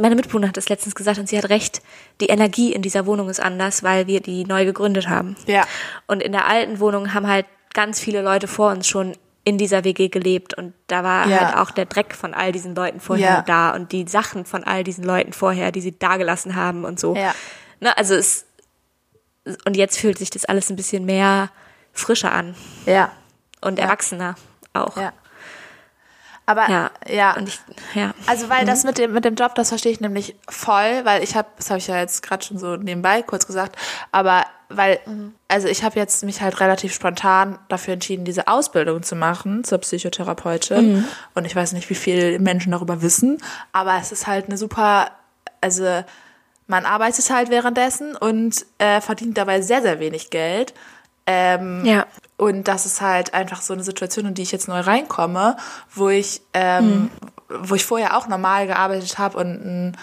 meine Mitbewohnerin hat das letztens gesagt und sie hat recht, die Energie in dieser Wohnung ist anders, weil wir die neu gegründet haben. Ja. Und in der alten Wohnung haben halt ganz viele Leute vor uns schon in dieser WG gelebt und da war Ja. halt auch der Dreck von all diesen Leuten vorher Ja. da und die Sachen von all diesen Leuten vorher, die sie dagelassen haben und so. Ja. Ne, also es und jetzt fühlt sich das alles ein bisschen mehr frischer an Ja. und erwachsener auch. Ja. Aber Ja. ja. Ich, ja. Also weil das mit dem mit dem Job, das verstehe ich nämlich voll, weil ich habe, das habe ich ja jetzt gerade schon so nebenbei kurz gesagt, aber weil also ich habe jetzt mich halt relativ spontan dafür entschieden, diese Ausbildung zu machen zur Psychotherapeutin und ich weiß nicht, wie viel Menschen darüber wissen, aber es ist halt eine super also man arbeitet halt währenddessen und äh, verdient dabei sehr sehr wenig Geld. Ähm, Ja. und das ist halt einfach so eine Situation, in die ich jetzt neu reinkomme, wo ich, ähm, wo ich vorher auch normal gearbeitet habe und ein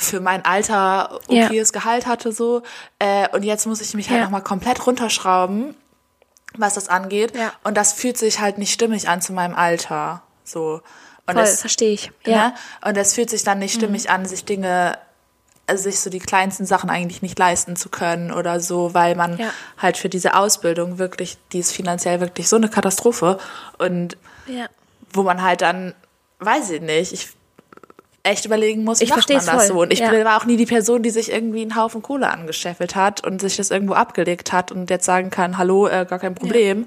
für mein Alter Ja. okayes Gehalt hatte so. Äh, und jetzt muss ich mich halt Ja. nochmal komplett runterschrauben, was das angeht. Ja. Und das fühlt sich halt nicht stimmig an zu meinem Alter. So. Und Voll, das, verstehe ich. Ja. Mhm. Ne? Und das fühlt sich dann nicht stimmig an, sich Dinge, sich so die kleinsten Sachen eigentlich nicht leisten zu können oder so, weil man Ja. halt für diese Ausbildung wirklich, die ist finanziell wirklich so eine Katastrophe. Und ja. wo man halt dann, weiß ich nicht, ich echt überlegen muss, Ich macht man das voll, so. Und ich ja. war auch nie die Person, die sich irgendwie einen Haufen Kohle angescheffelt hat und sich das irgendwo abgelegt hat und jetzt sagen kann, hallo, äh, gar kein Problem.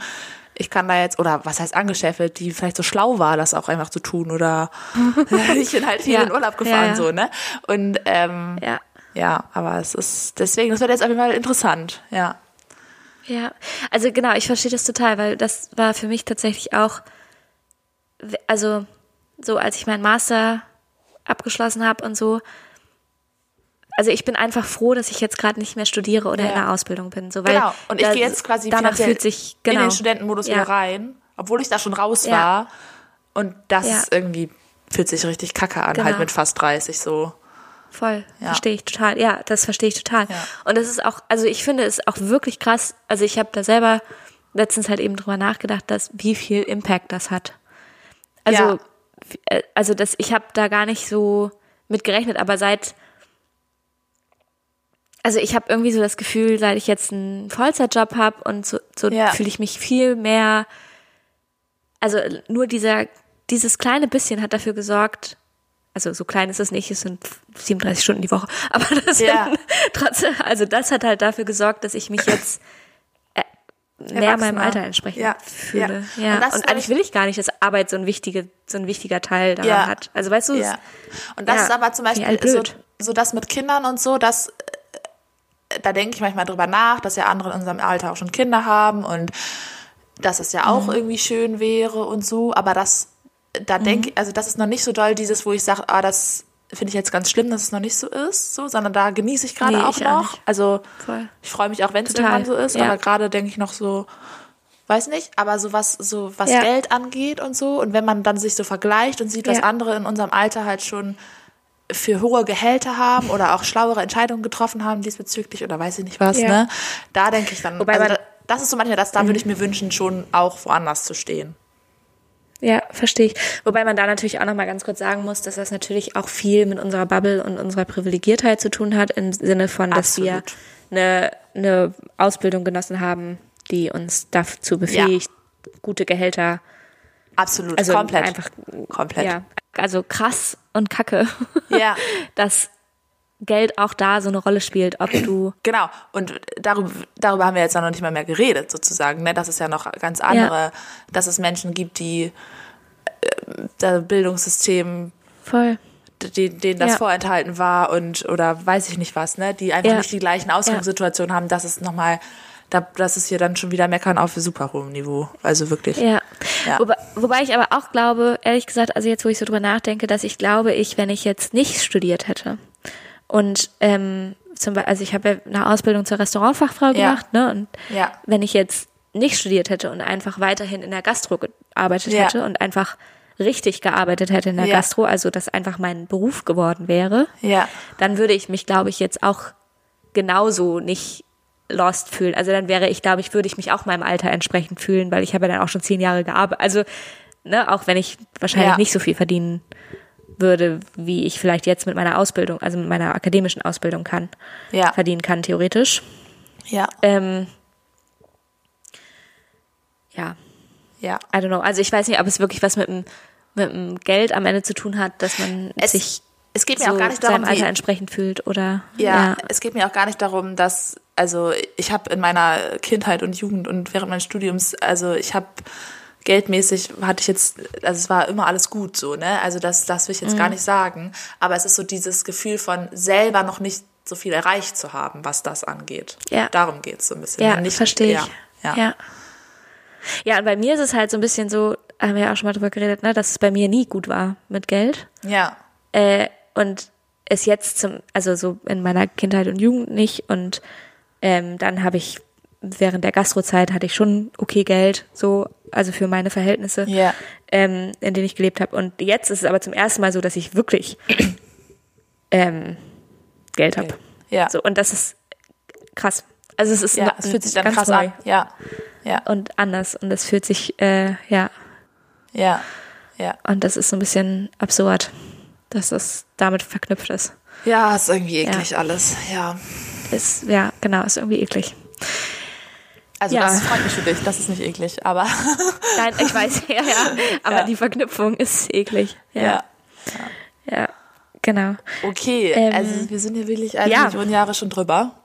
Ich kann da jetzt, oder was heißt angescheffelt, die vielleicht so schlau war, das auch einfach zu tun oder ich bin halt viel Ja. in Urlaub gefahren, ja. so, ne? Und ähm, Ja. ja, aber es ist deswegen, das wird jetzt auf jeden Fall interessant, ja. Ja, also genau, ich verstehe das total, weil das war für mich tatsächlich auch, also so als ich meinen Master abgeschlossen habe und so, also ich bin einfach froh, dass ich jetzt gerade nicht mehr studiere oder Ja. in der Ausbildung bin. So, weil Genau. Und ich gehe jetzt quasi danach fühlt sich genau in den Studentenmodus ja. wieder rein, obwohl ich da schon raus Ja. war. Und das irgendwie, fühlt sich richtig kacke an, Genau. halt mit fast 30 so. Voll, verstehe ich total. Ja, das verstehe ich total. Und das ist auch, also ich finde es auch wirklich krass. Also ich habe da selber letztens halt eben drüber nachgedacht, dass wie viel Impact das hat. Also, Ja. äh, also das, ich habe da gar nicht so mit gerechnet, aber seit, also ich habe irgendwie so das Gefühl, seit ich jetzt einen Vollzeitjob habe und so, so Ja. fühle ich mich viel mehr, also nur dieser, dieses kleine bisschen hat dafür gesorgt, also so klein ist es nicht, es sind 37 Stunden die Woche, aber das Ja. sind trotzdem, also das hat halt dafür gesorgt, dass ich mich jetzt äh, mehr meinem Alter entsprechend Ja. fühle. Ja. Ja. Und das Und, eigentlich ich- will ich gar nicht, dass Arbeit so ein wichtige, so ein wichtiger Teil daran Ja. hat. Also weißt du, Ja. Und das ist aber zum Ja, Beispiel so, so das mit Kindern und so, dass äh, da denke ich manchmal drüber nach, dass ja andere in unserem Alter auch schon Kinder haben und dass es ja Mhm. auch irgendwie schön wäre und so, aber das, da Mhm. denke also das ist noch nicht so doll dieses, wo ich sage, ah, das finde ich jetzt ganz schlimm, dass es noch nicht so ist, so, sondern da genieße ich gerade Nee, auch ich auch noch. nicht. Also Voll. ich freue mich auch, wenn es irgendwann so ist, ja. aber gerade denke ich noch so, weiß nicht, aber so was, so was Ja. Geld angeht und so und wenn man dann sich so vergleicht und sieht, was Ja. andere in unserem Alter halt schon für hohe Gehälter haben oder auch schlauere Entscheidungen getroffen haben diesbezüglich oder weiß ich nicht was, Ja. ne? Da denke ich dann, Wobei also Mhm. das ist so manchmal das, da würde ich mir wünschen, schon auch woanders zu stehen. Ja, verstehe ich. Wobei man da natürlich auch noch mal ganz kurz sagen muss, dass das natürlich auch viel mit unserer Bubble und unserer Privilegiertheit zu tun hat, im Sinne von, dass wir Absolut. eine, eine Ausbildung genossen haben, die uns dazu befähigt, gute Gehälter, Absolut, also komplett. einfach, komplett. ja, also krass und kacke, Ja. dass Geld auch da so eine Rolle spielt, ob du, Genau, und darüber, darüber haben wir jetzt noch nicht mal mehr geredet, sozusagen. Ne? Das ist ja noch ganz andere, dass es Menschen gibt, die äh, das Bildungssystem, voll, denen das Ja. vorenthalten war und oder weiß ich nicht was, ne? die einfach Ja. nicht die gleichen Ausgangssituationen haben. Das ist nochmal, da, das ist hier dann schon wieder Meckern auf super hohem Niveau. Also wirklich. Ja. Ja. Wobei, wobei ich aber auch glaube, ehrlich gesagt, also jetzt, wo ich so drüber nachdenke, dass ich glaube, ich, wenn ich jetzt nicht studiert hätte und ähm, zum Beispiel, also ich habe ja eine Ausbildung zur Restaurantfachfrau Ja. gemacht, ne? Und Ja. wenn ich jetzt nicht studiert hätte und einfach weiterhin in der Gastro gearbeitet Ja. hätte und einfach richtig gearbeitet hätte in der Ja. Gastro, also das einfach mein Beruf geworden wäre, Ja. dann würde ich mich, glaube ich, jetzt auch genauso nicht lost fühlen. Also dann wäre ich, glaube ich, würde ich mich auch meinem Alter entsprechend fühlen, weil ich habe ja dann auch schon zehn Jahre gearbeitet. Also, ne, auch wenn ich wahrscheinlich Ja. nicht so viel verdienen würde, wie ich vielleicht jetzt mit meiner Ausbildung, also mit meiner akademischen Ausbildung kann, Ja. verdienen kann, theoretisch. Ja. Ähm, ja, Ja. I don't know. Also ich weiß nicht, ob es wirklich was mit dem, mit dem Geld am Ende zu tun hat, dass man Es- sich es geht mir so auch gar nicht seinem darum, wie- Alter entsprechend fühlt oder Ja, es geht mir auch gar nicht darum, dass, also ich habe in meiner Kindheit und Jugend und während meines Studiums, also ich habe geldmäßig hatte ich jetzt, also es war immer alles gut so, ne? Also das, das will ich jetzt gar Mhm. nicht sagen. Aber es ist so dieses Gefühl von selber noch nicht so viel erreicht zu haben, was das angeht. Ja. Darum geht's so ein bisschen. Ja, Nicht- verstehe ich. Ja, ja. ja. Ja, und bei mir ist es halt so ein bisschen so, haben wir ja auch schon mal drüber geredet, ne, dass es bei mir nie gut war mit Geld. ja. Äh, und es jetzt zum, also so in meiner Kindheit und Jugend nicht. Und ähm, dann habe ich während der Gastrozeit hatte ich schon okay Geld, so, also für meine Verhältnisse, Ja. ähm, in denen ich gelebt habe. Und jetzt ist es aber zum ersten Mal so, dass ich wirklich ähm, Geld habe. Ja. So, und das ist krass. Also es ist Ja, es fühlt sich dann ganz krass neu an. Ja. Ja. und anders. Und das fühlt sich, äh, ja, Ja. Ja. und das ist so ein bisschen absurd, dass das damit verknüpft ist. Ja, ist irgendwie eklig alles. Ja. Ist, ja, genau, ist irgendwie eklig. Also Ja. das freut mich für dich, das ist nicht eklig, aber Nein, ich weiß, ja, ja. Aber Ja. die Verknüpfung ist eklig. Ja. ja. Ja, genau. Okay, Ähm, also wir sind hier wirklich eine. Million Jahre schon drüber.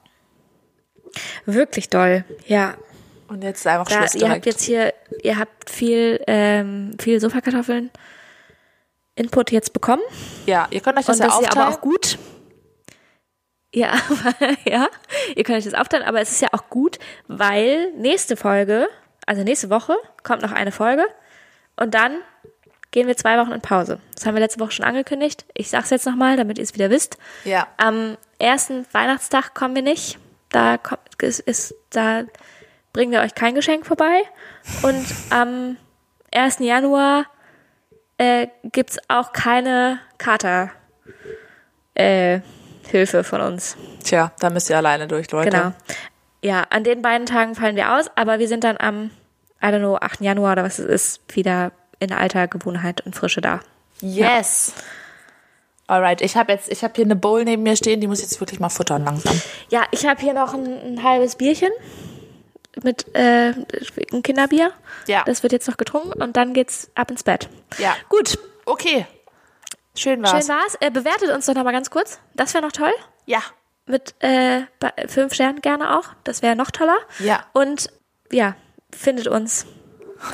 Wirklich doll. Ja. Und jetzt einfach Da, Schluss ihr direkt. habt jetzt hier, ihr habt viel, ähm, viel Sofakartoffeln Input jetzt bekommen. ja, ihr könnt euch das Und ja das ist ja aufteilen. aber auch gut. Ja, ja, ihr könnt euch das aufteilen, aber es ist ja auch gut, weil nächste Folge, also nächste Woche, kommt noch eine Folge und dann gehen wir zwei Wochen in Pause. Das haben wir letzte Woche schon angekündigt. Ich sag's jetzt nochmal, damit ihr es wieder wisst. ja. Am ersten Weihnachtstag kommen wir nicht. Da kommt, ist, ist, da bringen wir euch kein Geschenk vorbei. Und am 1. Januar äh, gibt's auch keine Kater äh, Hilfe von uns. Tja, da müsst ihr alleine durch, Leute. Genau. Ja, an den beiden Tagen fallen wir aus, aber wir sind dann am, I don't know, 8. Januar oder was es ist, wieder in alter Gewohnheit und Frische da. Yes. Alright, ich habe jetzt, ich habe hier eine Bowl neben mir stehen, die muss ich jetzt wirklich mal futtern langsam. Ja, ich habe hier noch ein, ein halbes Bierchen mit äh, ein Kinderbier. Ja. Das wird jetzt noch getrunken und dann geht's ab ins Bett. Ja. Gut, Okay. Schön war's. schön war's. Äh, bewertet uns doch noch mal ganz kurz. Das wäre noch toll. Ja. Mit äh, fünf Sternen gerne auch. Das wäre noch toller. Ja. Und ja, findet uns,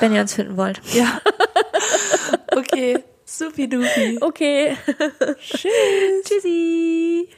wenn ihr uns finden wollt. Ja. okay. Supi dupi. Okay. Tschüss. Tschüssi.